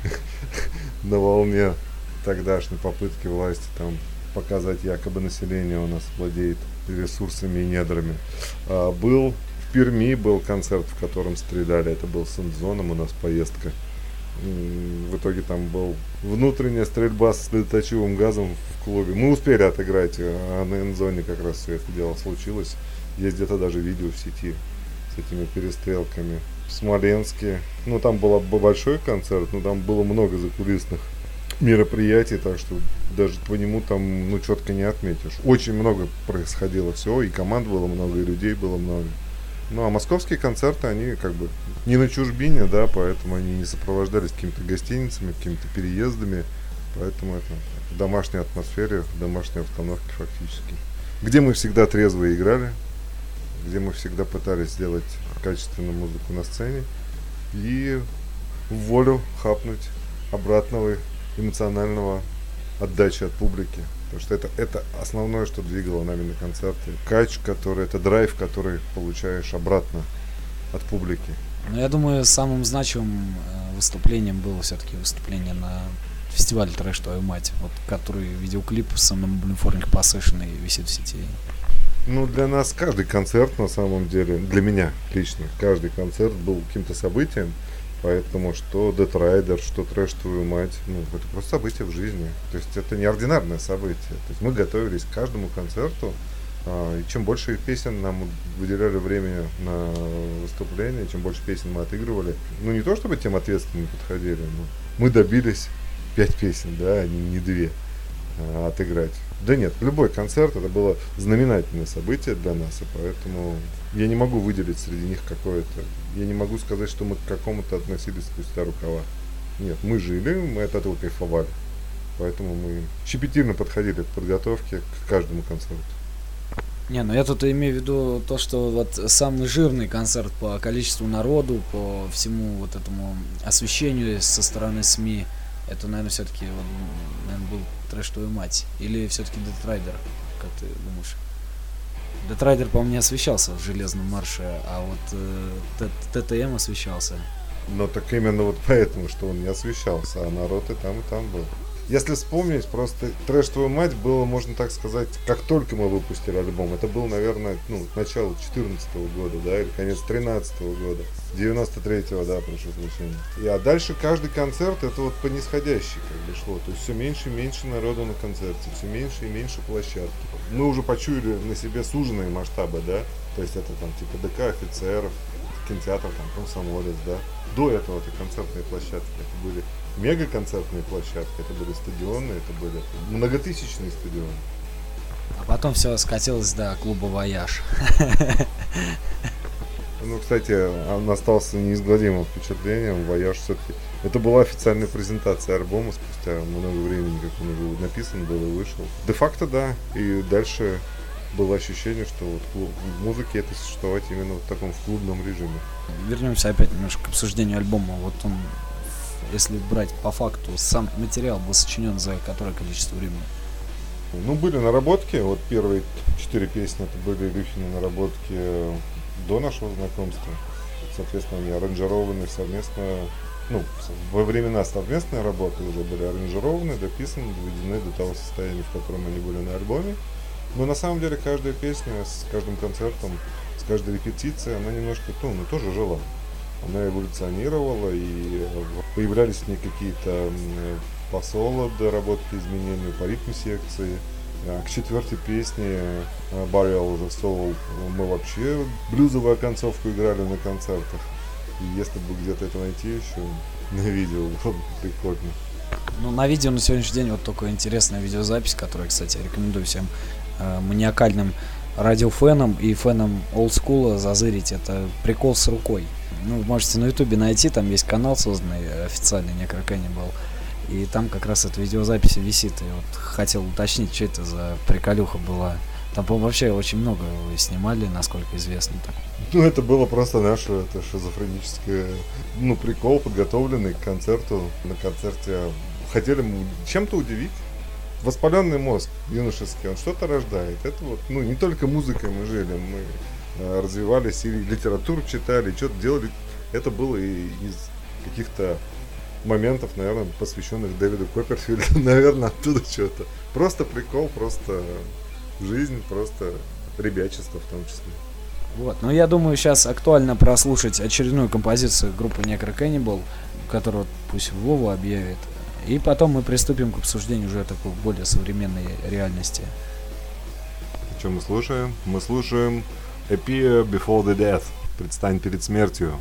На волне тогдашней попытки власти там показать якобы население у нас владеет ресурсами и недрами. А, был в Перми был концерт, в котором стреляли. Это был с Эндзоном у нас поездка. В итоге там был внутренняя стрельба с слезоточивым газом в клубе. Мы успели отыграть, а на Эндзоне как раз все это дело случилось. Есть где-то даже видео в сети с этими перестрелками. В Смоленске, ну там был большой концерт, но там было много закулисных мероприятий, так что даже по нему там, ну, четко не отметишь. Очень много происходило всего, и команд было много, и людей было много. Ну, а московские концерты, они как бы не на чужбине, да, поэтому они не сопровождались какими-то гостиницами, какими-то переездами, поэтому это в домашней атмосфере, в домашней обстановке фактически. Где мы всегда трезво играли, где мы всегда пытались сделать качественную музыку на сцене и в волю хапнуть обратного эмоционального отдачи от публики. Потому что это, это основное, что двигало нами на концерте. Кач, который, это драйв, который получаешь обратно от публики. Но я думаю, самым значимым э, выступлением было все-таки выступление на фестиваль «Трэш, твою мать», вот, который видеоклип с Blue Possession и висит в сети. Ну, для нас каждый концерт, на самом деле, для меня лично, каждый концерт был каким-то событием, поэтому что Rider, что Трэш Твою Мать, ну, это просто событие в жизни. То есть это неординарное событие. То есть мы готовились к каждому концерту, а, и чем больше песен нам выделяли времени на выступление, чем больше песен мы отыгрывали, ну, не то чтобы тем ответственно подходили, но мы добились пять песен, да, а не две а, отыграть. Да нет, любой концерт это было знаменательное событие для нас, и поэтому я не могу выделить среди них какое-то. Я не могу сказать, что мы к какому-то относились спустя рукава. Нет, мы жили, мы от этого кайфовали. Поэтому мы щепетильно подходили к подготовке к каждому концерту. Не, ну я тут имею в виду то, что вот самый жирный концерт по количеству народу, по всему вот этому освещению со стороны СМИ, это, наверное, все-таки вот, наверное, был трэш твою мать. Или все-таки Death Rider, как ты думаешь? Death Rider, по-моему, не освещался в Железном марше, а вот э, ТТМ освещался. Но так именно вот поэтому, что он не освещался, а народ и там, и там был. Если вспомнить, просто «Трэш твою мать» было, можно так сказать, как только мы выпустили альбом. Это был, наверное, ну, начало 2014 года, да, или конец 2013 года. 93-го, да, прошу прощения. И, а дальше каждый концерт, это вот по нисходящей как бы шло. То есть все меньше и меньше народу на концерте, все меньше и меньше площадки. Мы уже почуяли на себе суженные масштабы, да. То есть это там типа ДК офицеров, кинотеатр, там, комсомолец, да. До этого это концертные площадки, это были мега-концертные площадки, это были стадионы, это были многотысячные стадионы. А потом все скатилось до клуба «Вояж». Ну, кстати, он остался неизгладимым впечатлением. «Вояж» все-таки... Это была официальная презентация альбома спустя много времени, как он уже написан был и вышел. Де-факто, да. И дальше было ощущение, что вот клуб, в музыке это существовать именно в таком в клубном режиме. Вернемся опять немножко к обсуждению альбома. Вот он если брать по факту, сам материал был сочинен за которое количество времени? Ну, были наработки. Вот первые четыре песни это были Илюхины наработки до нашего знакомства. Соответственно, они аранжированы совместно, ну, во времена совместной работы уже были аранжированы, дописаны, доведены до того состояния, в котором они были на альбоме. Но на самом деле каждая песня с каждым концертом, с каждой репетицией, она немножко, ну, ну тоже жила она эволюционировала, и э, появлялись в ней какие-то посолы доработки изменений по ритму секции. А к четвертой песне Burial уже Soul мы вообще блюзовую концовку играли на концертах. И если бы где-то это найти еще на видео, было бы прикольно. Ну, на видео на сегодняшний день вот только интересная видеозапись, которую, кстати, рекомендую всем э, маниакальным радиофенам и фенам олдскула зазырить. Это прикол с рукой. Ну, можете на ютубе найти, там есть канал созданный э, официальный, Cannibal. И там как раз эта видеозапись висит. И вот хотел уточнить, что это за приколюха была. Там, по-моему, вообще очень много вы снимали, насколько известно. Так. Ну, это было просто наше это шизофреническое, ну, прикол, подготовленный к концерту. На концерте хотели чем-то удивить. Воспаленный мозг юношеский, он что-то рождает. Это вот, ну, не только музыкой мы жили, мы развивались, и литературу читали, что-то делали. Это было и из каких-то моментов, наверное, посвященных Дэвиду Копперфильду, наверное, оттуда что-то. Просто прикол, просто жизнь, просто ребячество в том числе. Вот, ну я думаю, сейчас актуально прослушать очередную композицию группы Necro Cannibal, которую пусть Вова объявит. И потом мы приступим к обсуждению уже такой более современной реальности. Что мы слушаем? Мы слушаем Appear Before the Death. Предстань перед смертью.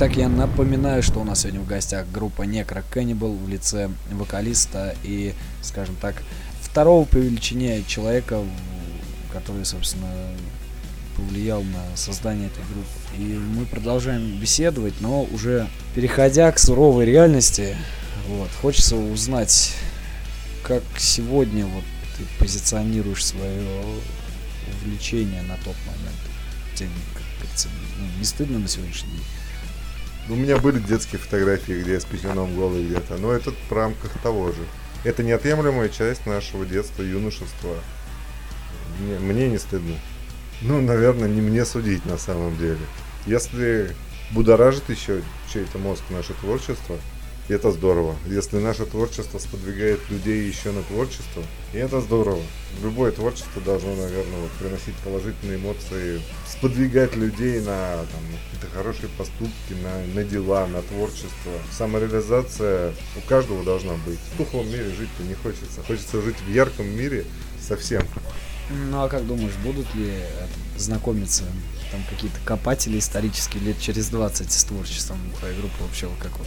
Да, и так я напоминаю, что у нас сегодня в гостях группа Necro Cannibal в лице вокалиста и, скажем так, второго по величине человека, который, собственно, повлиял на создание этой группы. И мы продолжаем беседовать, но уже переходя к суровой реальности, вот, хочется узнать, как сегодня вот ты позиционируешь свое увлечение на тот момент. Тебе, как говорится, ну, не стыдно на сегодняшний день? У меня были детские фотографии, где я с писюном голый где-то, но это в рамках того же. Это неотъемлемая часть нашего детства, юношества. Мне, мне не стыдно. Ну, наверное, не мне судить на самом деле. Если будоражит еще чей-то мозг наше творчество, это здорово. Если наше творчество сподвигает людей еще на творчество, и это здорово. Любое творчество должно, наверное, вот, приносить положительные эмоции, сподвигать людей на какие-то хорошие поступки, на, на дела, на творчество. Самореализация у каждого должна быть. В духовом мире жить-то не хочется. Хочется жить в ярком мире совсем. Ну а как думаешь, будут ли э, знакомиться там какие-то копатели исторические лет через 20 с творчеством твоей группы вообще как вот?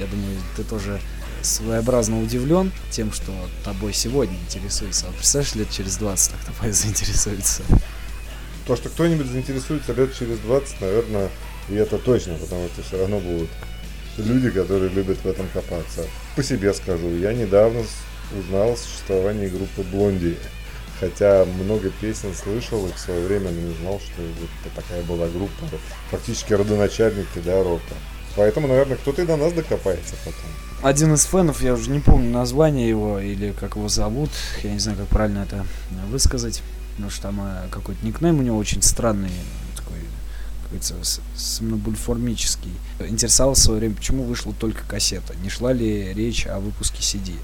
Я думаю, ты тоже своеобразно удивлен тем, что тобой сегодня интересуется. А представляешь, лет через 20 так тобой заинтересуется. То, что кто-нибудь заинтересуется лет через 20, наверное, и это точно, потому что все равно будут люди, которые любят в этом копаться. По себе скажу, я недавно узнал о существовании группы Блонди. Хотя много песен слышал и в свое время не знал, что это такая была группа. Фактически родоначальники, да, рока. Поэтому, наверное, кто-то и до нас докопается потом. Один из фенов, я уже не помню название его или как его зовут, я не знаю, как правильно это высказать, потому что там э, какой-то никнейм у него очень странный, такой, как говорится, с- сомнобульформический. Интересовался в свое время, почему вышла только кассета, не шла ли речь о выпуске CD.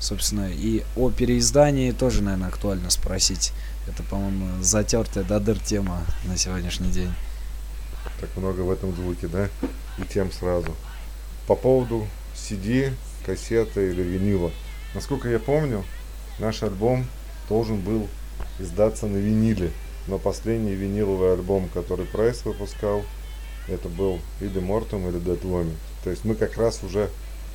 Собственно, и о переиздании тоже, наверное, актуально спросить. Это, по-моему, затертая до дыр тема на сегодняшний день. Так много в этом звуке, да? И тем сразу. По поводу CD, кассеты или винила. Насколько я помню, наш альбом должен был издаться на виниле. Но последний виниловый альбом, который Прайс выпускал, это был или Мортум, или Dead. То есть мы как раз уже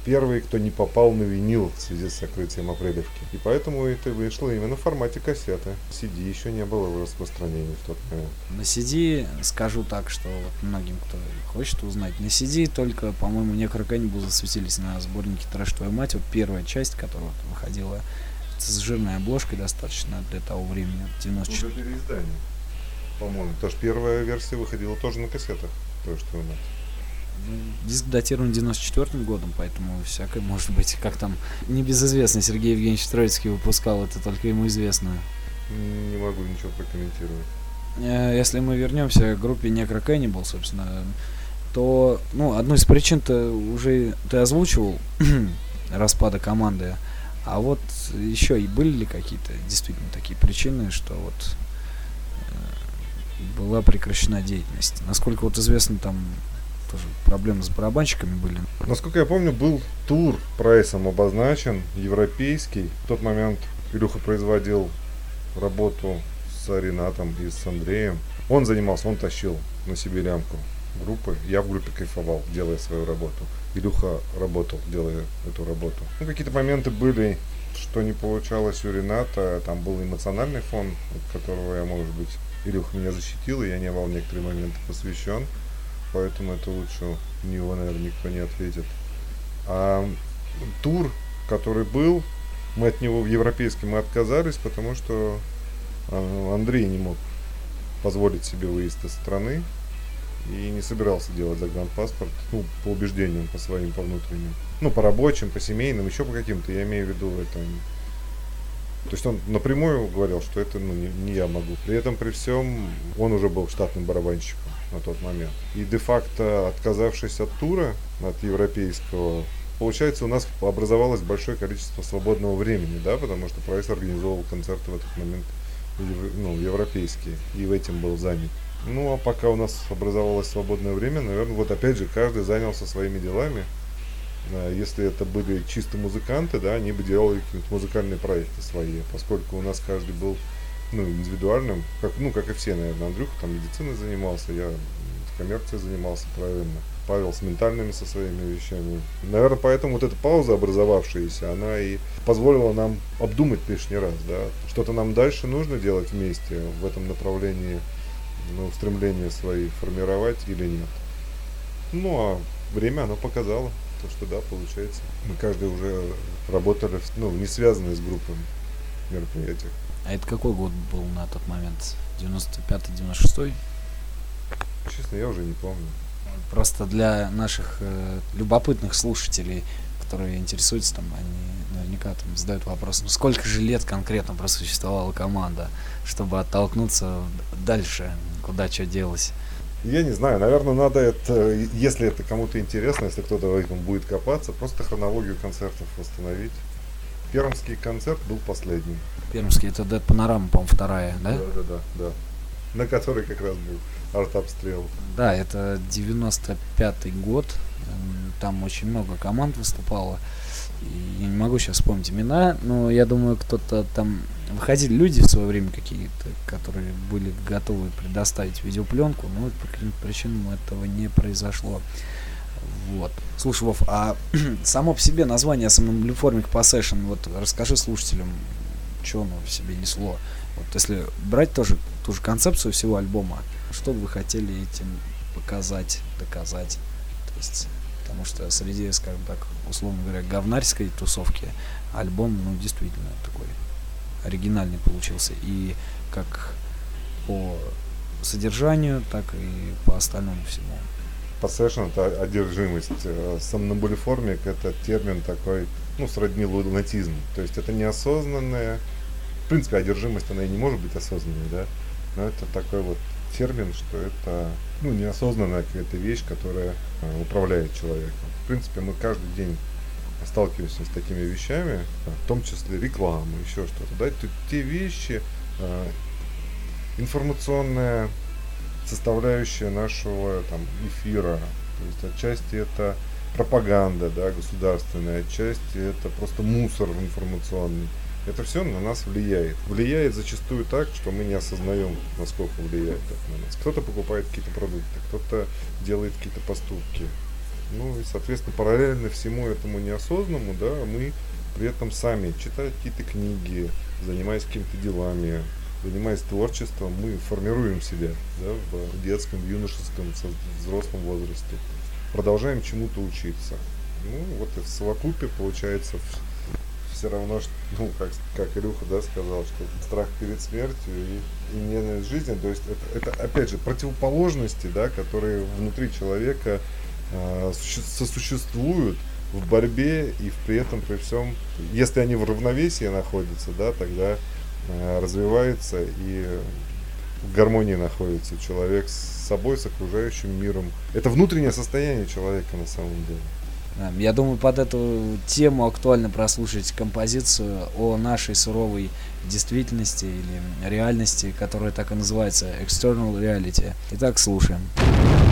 первые, кто не попал на винил в связи с сокрытием Апрелевки. И поэтому это вышло именно в формате кассеты. CD еще не было в распространении в тот момент. На CD скажу так, что вот многим, кто хочет узнать, на CD только, по-моему, Necro Cannibal засветились на сборнике «Трэш твою мать», вот первая часть, которая вот выходила с жирной обложкой достаточно для того времени, 94 Уже переиздание. По-моему. Потому что первая версия выходила тоже на кассетах. То, что у нас. Диск датирован 94 годом, поэтому всякое может быть. Как там небезызвестный Сергей Евгеньевич Троицкий выпускал, это только ему известно. Не могу ничего прокомментировать. Э, Если мы вернемся к группе Necro Cannibal, собственно, то, ну, одну из причин-то уже ты озвучивал распада команды. А вот еще и были ли какие-то действительно такие причины, что вот э, была прекращена деятельность? Насколько вот известно, там тоже проблемы с барабанщиками были. Насколько я помню, был тур прайсом обозначен, европейский. В тот момент Илюха производил работу с Ренатом и с Андреем. Он занимался, он тащил на себе лямку. группы. Я в группе кайфовал, делая свою работу. Илюха работал, делая эту работу. Ну, какие-то моменты были, что не получалось у Рената. Там был эмоциональный фон, от которого я, может быть, Илюха меня защитил, и я не был в некоторые моменты посвящен. Поэтому это лучше у него, наверное, никто не ответит. А тур, который был, мы от него в европейский мы отказались, потому что а, Андрей не мог позволить себе выезд из страны и не собирался делать загранпаспорт, ну, по убеждениям, по своим, по внутренним. Ну, по рабочим, по семейным, еще по каким-то, я имею в виду это. То есть он напрямую говорил, что это ну, не, не я могу. При этом, при всем, он уже был штатным барабанщиком на тот момент. И де-факто, отказавшись от тура, от европейского, получается, у нас образовалось большое количество свободного времени, да, потому что прайс организовывал концерты в этот момент ну, европейские, и в этим был занят. Ну, а пока у нас образовалось свободное время, наверное, вот опять же, каждый занялся своими делами. А, если это были чисто музыканты, да, они бы делали какие-то музыкальные проекты свои, поскольку у нас каждый был ну, индивидуальным, как, ну, как и все, наверное, Андрюха там медициной занимался, я коммерцией занимался правильно. Павел с ментальными со своими вещами. Наверное, поэтому вот эта пауза образовавшаяся, она и позволила нам обдумать лишний раз, да, что-то нам дальше нужно делать вместе в этом направлении, ну, стремления свои формировать или нет. Ну, а время оно показало, то, что да, получается. Мы каждый уже работали, ну, не связанные с группами мероприятиях. А это какой год был на тот момент? 95-96? Честно, я уже не помню. Просто для наших э, любопытных слушателей, которые интересуются, там, они наверняка там задают вопрос, ну сколько же лет конкретно просуществовала команда, чтобы оттолкнуться дальше, куда что делось. Я не знаю, наверное, надо это, если это кому-то интересно, если кто-то в этом будет копаться, просто хронологию концертов восстановить. Пермский концерт был последний. Пермский, это Dead Panorama, по-моему, вторая, да? Да, да, да, да. На которой как раз был артобстрел. Да, это 95-й год. Там очень много команд выступало. И я не могу сейчас вспомнить имена, но я думаю, кто-то там выходили люди в свое время какие-то, которые были готовы предоставить видеопленку, но по каким-то причинам этого не произошло. Вот. Слушай, Вов, а само по себе название Somnambuliformic Possession, вот расскажи слушателям, что оно в себе несло. Вот если брать тоже ту же концепцию всего альбома, что вы хотели этим показать, доказать. То есть, потому что среди, скажем так, условно говоря, говнарской тусовки альбом, ну, действительно такой оригинальный получился. И как по содержанию, так и по остальному всему. Possession – это одержимость. Сомнамбулиформик – это термин такой, ну, сродни лунатизм. То есть это неосознанная, в принципе, одержимость, она и не может быть осознанной, да, но это такой вот термин, что это ну, неосознанная какая-то вещь, которая э, управляет человеком. В принципе, мы каждый день сталкиваемся с такими вещами, в том числе реклама, еще что-то. Да? Те вещи, э, информационная составляющая нашего там, эфира. То есть отчасти это пропаганда да, государственная, отчасти это просто мусор информационный. Это все на нас влияет. Влияет зачастую так, что мы не осознаем, насколько влияет это на нас. Кто-то покупает какие-то продукты, кто-то делает какие-то поступки. Ну и, соответственно, параллельно всему этому неосознанному, да, мы при этом сами читая какие-то книги, занимаясь какими-то делами, занимаясь творчеством, мы формируем себя да, в детском, в юношеском, в взрослом возрасте. Продолжаем чему-то учиться. Ну, вот в совокупе получается все равно, что, ну, как, как Илюха, да, сказал, что страх перед смертью и, и ненависть жизни, то есть это, это, опять же, противоположности, да, которые внутри человека э, сосуществуют в борьбе и при этом, при всем, если они в равновесии находятся, да, тогда развивается и в гармонии находится человек с собой, с окружающим миром. Это внутреннее состояние человека на самом деле. Я думаю, под эту тему актуально прослушать композицию о нашей суровой действительности или реальности, которая так и называется External Reality. Итак, слушаем. Let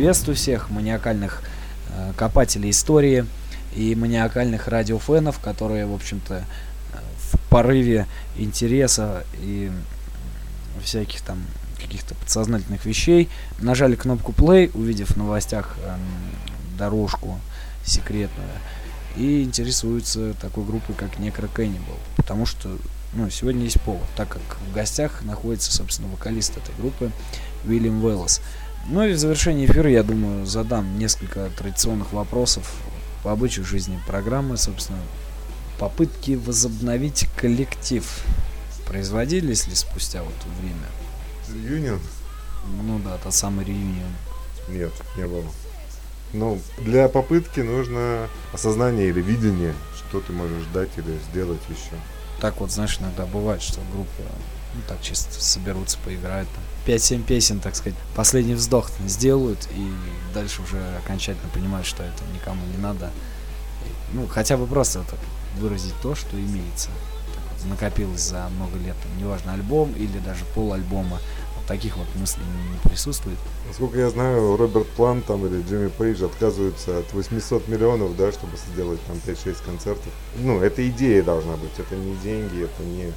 Приветствую всех маниакальных э, копателей истории и маниакальных радиофенов, которые, в общем-то, э, в порыве интереса и всяких там каких-то подсознательных вещей нажали кнопку play, увидев в новостях э, дорожку секретную, и интересуются такой группой, как Necro Cannibal, потому что ну, сегодня есть повод, так как в гостях находится, собственно, вокалист этой группы Уильям Уэллс. Ну и в завершении эфира, я думаю, задам несколько традиционных вопросов по обычаю жизни программы, собственно, попытки возобновить коллектив производились ли спустя вот время? Реюнион? Ну да, тот самый реюнион. Нет, не было. Ну, для попытки нужно осознание или видение, что ты можешь дать или сделать еще. Так вот, знаешь, иногда бывает, что группа ну, так чисто соберутся, поиграют там. 5-7 песен, так сказать, последний вздох сделают и дальше уже окончательно понимают, что это никому не надо. И, ну, хотя бы просто так выразить то, что имеется. Так вот, накопилось за много лет, там, неважно, альбом или даже пол альбома. Вот таких вот мыслей не присутствует. Насколько я знаю, Роберт План там или Джимми Пейдж отказываются от 800 миллионов, да, чтобы сделать там 5-6 концертов. Ну, это идея должна быть, это не деньги, это не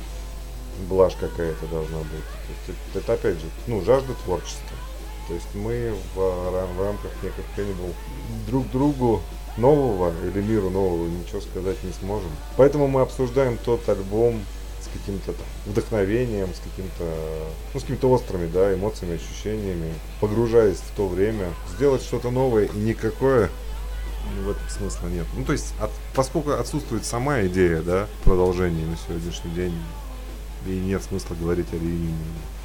блажь какая-то должна быть. То есть это, это опять же, ну, жажда творчества. То есть мы в, в рамках неких Cannibal друг другу нового или миру нового ничего сказать не сможем. Поэтому мы обсуждаем тот альбом с каким-то вдохновением, с каким-то, ну, с какими-то острыми, да, эмоциями, ощущениями, погружаясь в то время, сделать что-то новое и никакое в этом смысла нет. Ну, то есть, от, поскольку отсутствует сама идея, да, продолжения на сегодняшний день, и нет смысла говорить о реюнионе.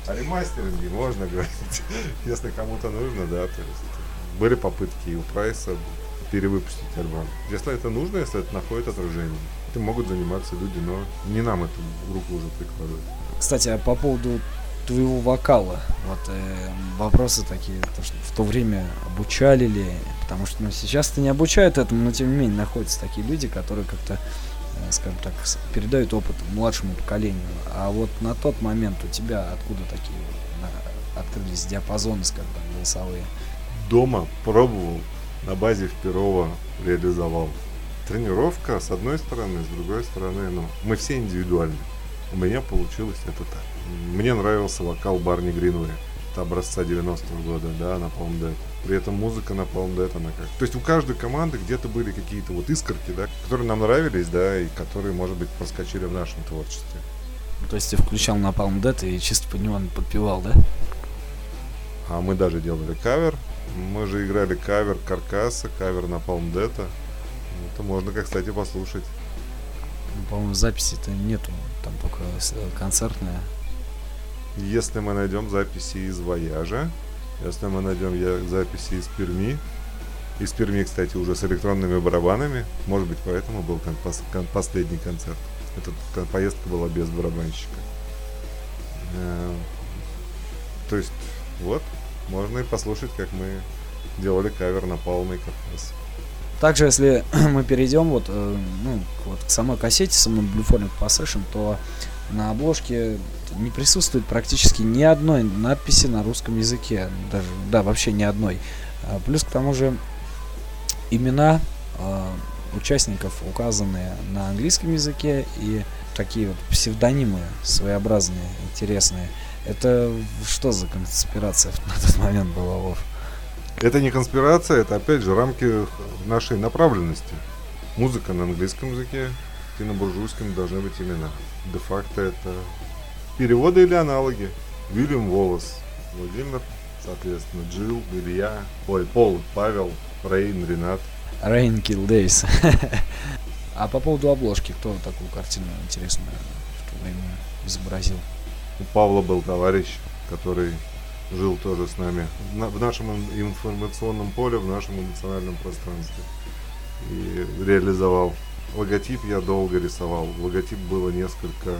О ремастеринге можно говорить, если кому-то нужно, да, то есть были попытки и у Прайса перевыпустить альбом. Если это нужно, если это находит отражение, этим могут заниматься люди, но не нам эту руку уже прикладывать. Кстати, а по поводу твоего вокала. Вот э, вопросы такие, то, что в то время обучали ли, потому что ну, сейчас-то не обучают этому, но тем не менее находятся такие люди, которые как-то, скажем так, передают опыт младшему поколению. А вот на тот момент у тебя откуда такие на- открылись диапазоны, скажем так, голосовые? Дома пробовал, на базе в Перово реализовал. Тренировка с одной стороны, с другой стороны, ну, мы все индивидуальны. У меня получилось это так. Мне нравился вокал Барни Гринвей. Это образца 90-го года, да, на Palm Dead. При этом музыка на Palm Dead, она как... То есть у каждой команды где-то были какие-то вот искорки, да, которые нам нравились, да, и которые, может быть, проскочили в нашем творчестве. Ну, То есть ты включал на Palm Dead и чисто под него подпевал, да? А мы даже делали кавер. Мы же играли кавер Каркаса, кавер на Palm Dead. Это можно, как, кстати, послушать. Ну, По-моему, записи-то нету, там только с- концертная. Если мы найдем записи из Вояжа, если мы найдем записи из Перми, из Перми, кстати, уже с электронными барабанами, может быть, поэтому был последний концерт. Эта поездка была без барабанщика. Э, То есть, вот, можно и послушать, как мы делали кавер на полный каркас. Также, если мы перейдем вот, э, ну, вот к самой кассете, самой Bluephonic Possession, то на обложке не присутствует практически ни одной надписи на русском языке. Даже, да, вообще ни одной. А Плюс к тому же имена э, участников указаны на английском языке и такие вот псевдонимы своеобразные, интересные. Это что за конспирация на тот момент была, Вов? Это не конспирация, это опять же рамки нашей направленности. Музыка на английском языке, и на буржуйском должны быть имена. Де-факто это переводы или аналоги. Вильям Волос, Владимир, соответственно, Джилл, Илья, ой, Пол, Павел, Рейн, Ренат. Rain Kill Days. а по поводу обложки, кто такую картину интересную в то время изобразил? У Павла был товарищ, который жил тоже с нами на- в нашем ин- информационном поле, в нашем эмоциональном пространстве. И реализовал. Логотип я долго рисовал. Логотип было несколько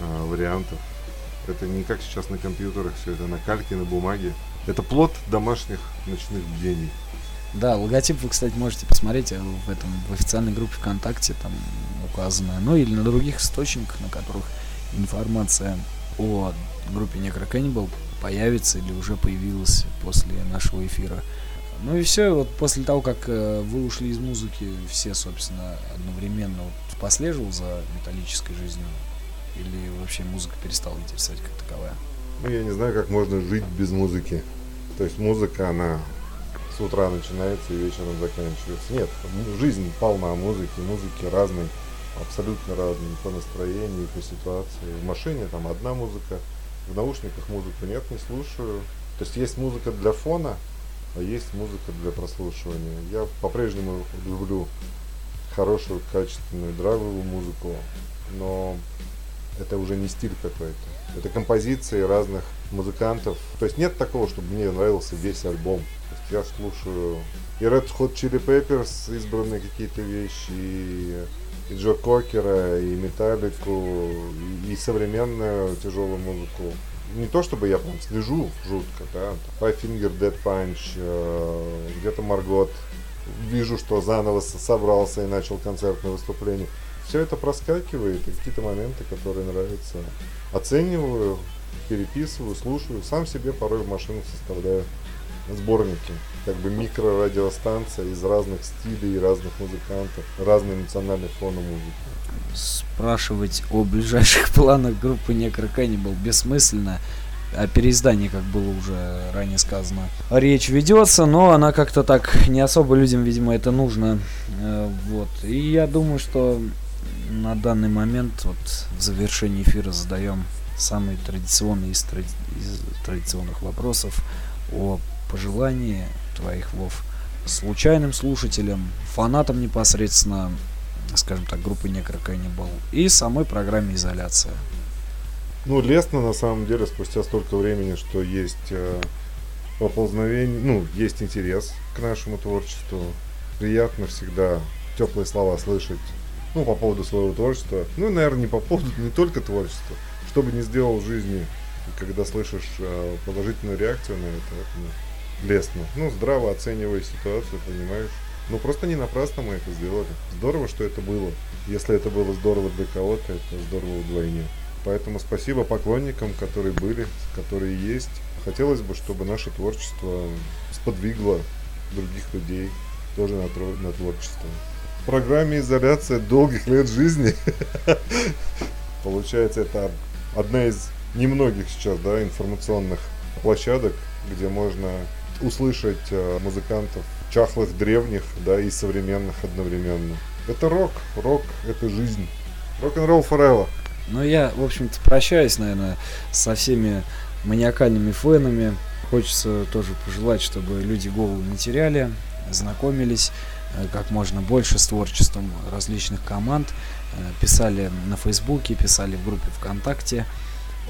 а, вариантов. Это не как сейчас на компьютерах, все это на кальке, на бумаге. Это плод домашних ночных бдений. Да, логотип вы, кстати, можете посмотреть э, в этом в официальной группе ВКонтакте, там указано, ну или на других источниках, на которых информация о группе Necro Cannibal появится или уже появилась после нашего эфира. Ну и все, вот после того, как э, вы ушли из музыки, все, собственно, одновременно вот, последовал за металлической жизнью, или вообще музыка перестала интересовать как таковая? Ну, я не знаю, как можно жить без музыки. То есть музыка, она с утра начинается и вечером заканчивается. Нет, м- жизнь полна музыки, музыки разной, абсолютно разной, по настроению, по ситуации. В машине там одна музыка, в наушниках музыку нет, не слушаю. То есть есть музыка для фона, а есть музыка для прослушивания. Я по-прежнему люблю хорошую, качественную, драйвовую музыку, но это уже не стиль какой-то. Это композиции разных музыкантов. То есть нет такого, чтобы мне нравился весь альбом. То есть я слушаю и Red Hot Chili Peppers, избранные какие-то вещи, и, и Джо Кокера, и Металлику, и, и современную тяжелую музыку. Не то чтобы я прям слежу жутко, да, Five Finger Dead Punch, э, где-то Маргот, вижу, что заново собрался и начал концертное выступление. Все это проскакивает, и какие-то моменты, которые нравятся, оцениваю, переписываю, слушаю. Сам себе порой в машину составляю сборники. Как бы микрорадиостанция из разных стилей, разных музыкантов, разный эмоциональный фон музыки. спрашивать о ближайших планах группы Necro Cannibal бессмысленно. О переиздании, как было уже ранее сказано, речь ведется, но она как-то так не особо людям, видимо, это нужно. Э, Вот. И я думаю, что на данный момент вот в завершении эфира задаем самый традиционный из, тради- из традиционных вопросов о пожелании твоих, Вов, случайным слушателям, фанатам непосредственно скажем так, группы Cannibal и самой программе изоляция. Ну, лестно на самом деле спустя столько времени, что есть э, поползновение, ну, есть интерес к нашему творчеству. Приятно всегда теплые слова слышать, ну, по поводу своего творчества. Ну, наверное, не по поводу, не только творчества. Что бы ни сделал в жизни когда слышишь э, положительную реакцию на это, это лестно. Ну, здраво оценивая ситуацию, понимаешь. Ну, просто не напрасно мы это сделали. Здорово, что это было. Если это было здорово для кого-то, это здорово вдвойне. Поэтому спасибо поклонникам, которые были, которые есть. Хотелось бы, чтобы наше творчество сподвигло других людей тоже на, на творчество. В программе «Изоляция долгих лет жизни» получается это одна из немногих сейчас да, информационных площадок, где можно услышать э, музыкантов чахлых древних, да, и современных одновременно. Это рок, рок – это жизнь. Рок-н-ролл forever. Ну, я, в общем-то, прощаюсь, наверное, со всеми маниакальными фенами. Хочется тоже пожелать, чтобы люди голову не теряли, знакомились э, как можно больше с творчеством различных команд, э, писали на Фейсбуке, писали в группе ВКонтакте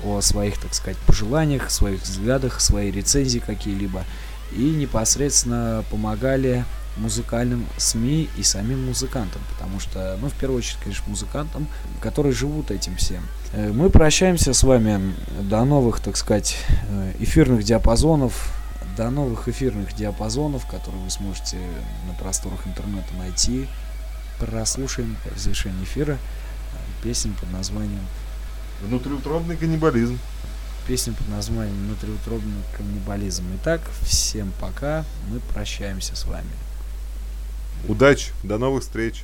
о своих, так сказать, пожеланиях, своих взглядах, свои рецензии какие-либо. И непосредственно помогали музыкальным СМИ и самим музыкантам, потому что, ну, в первую очередь, конечно, музыкантам, которые живут этим всем. Э, Мы прощаемся с вами до новых, так сказать, э, эфирных диапазонов, до новых эфирных диапазонов, которые вы сможете на просторах интернета найти. Прослушаем в завершении эфира э, песню под названием Внутриутробный каннибализм. Песню под названием «Внутриутробный каннибализм». Итак, всем пока, мы прощаемся с вами. Удачи, до новых встреч.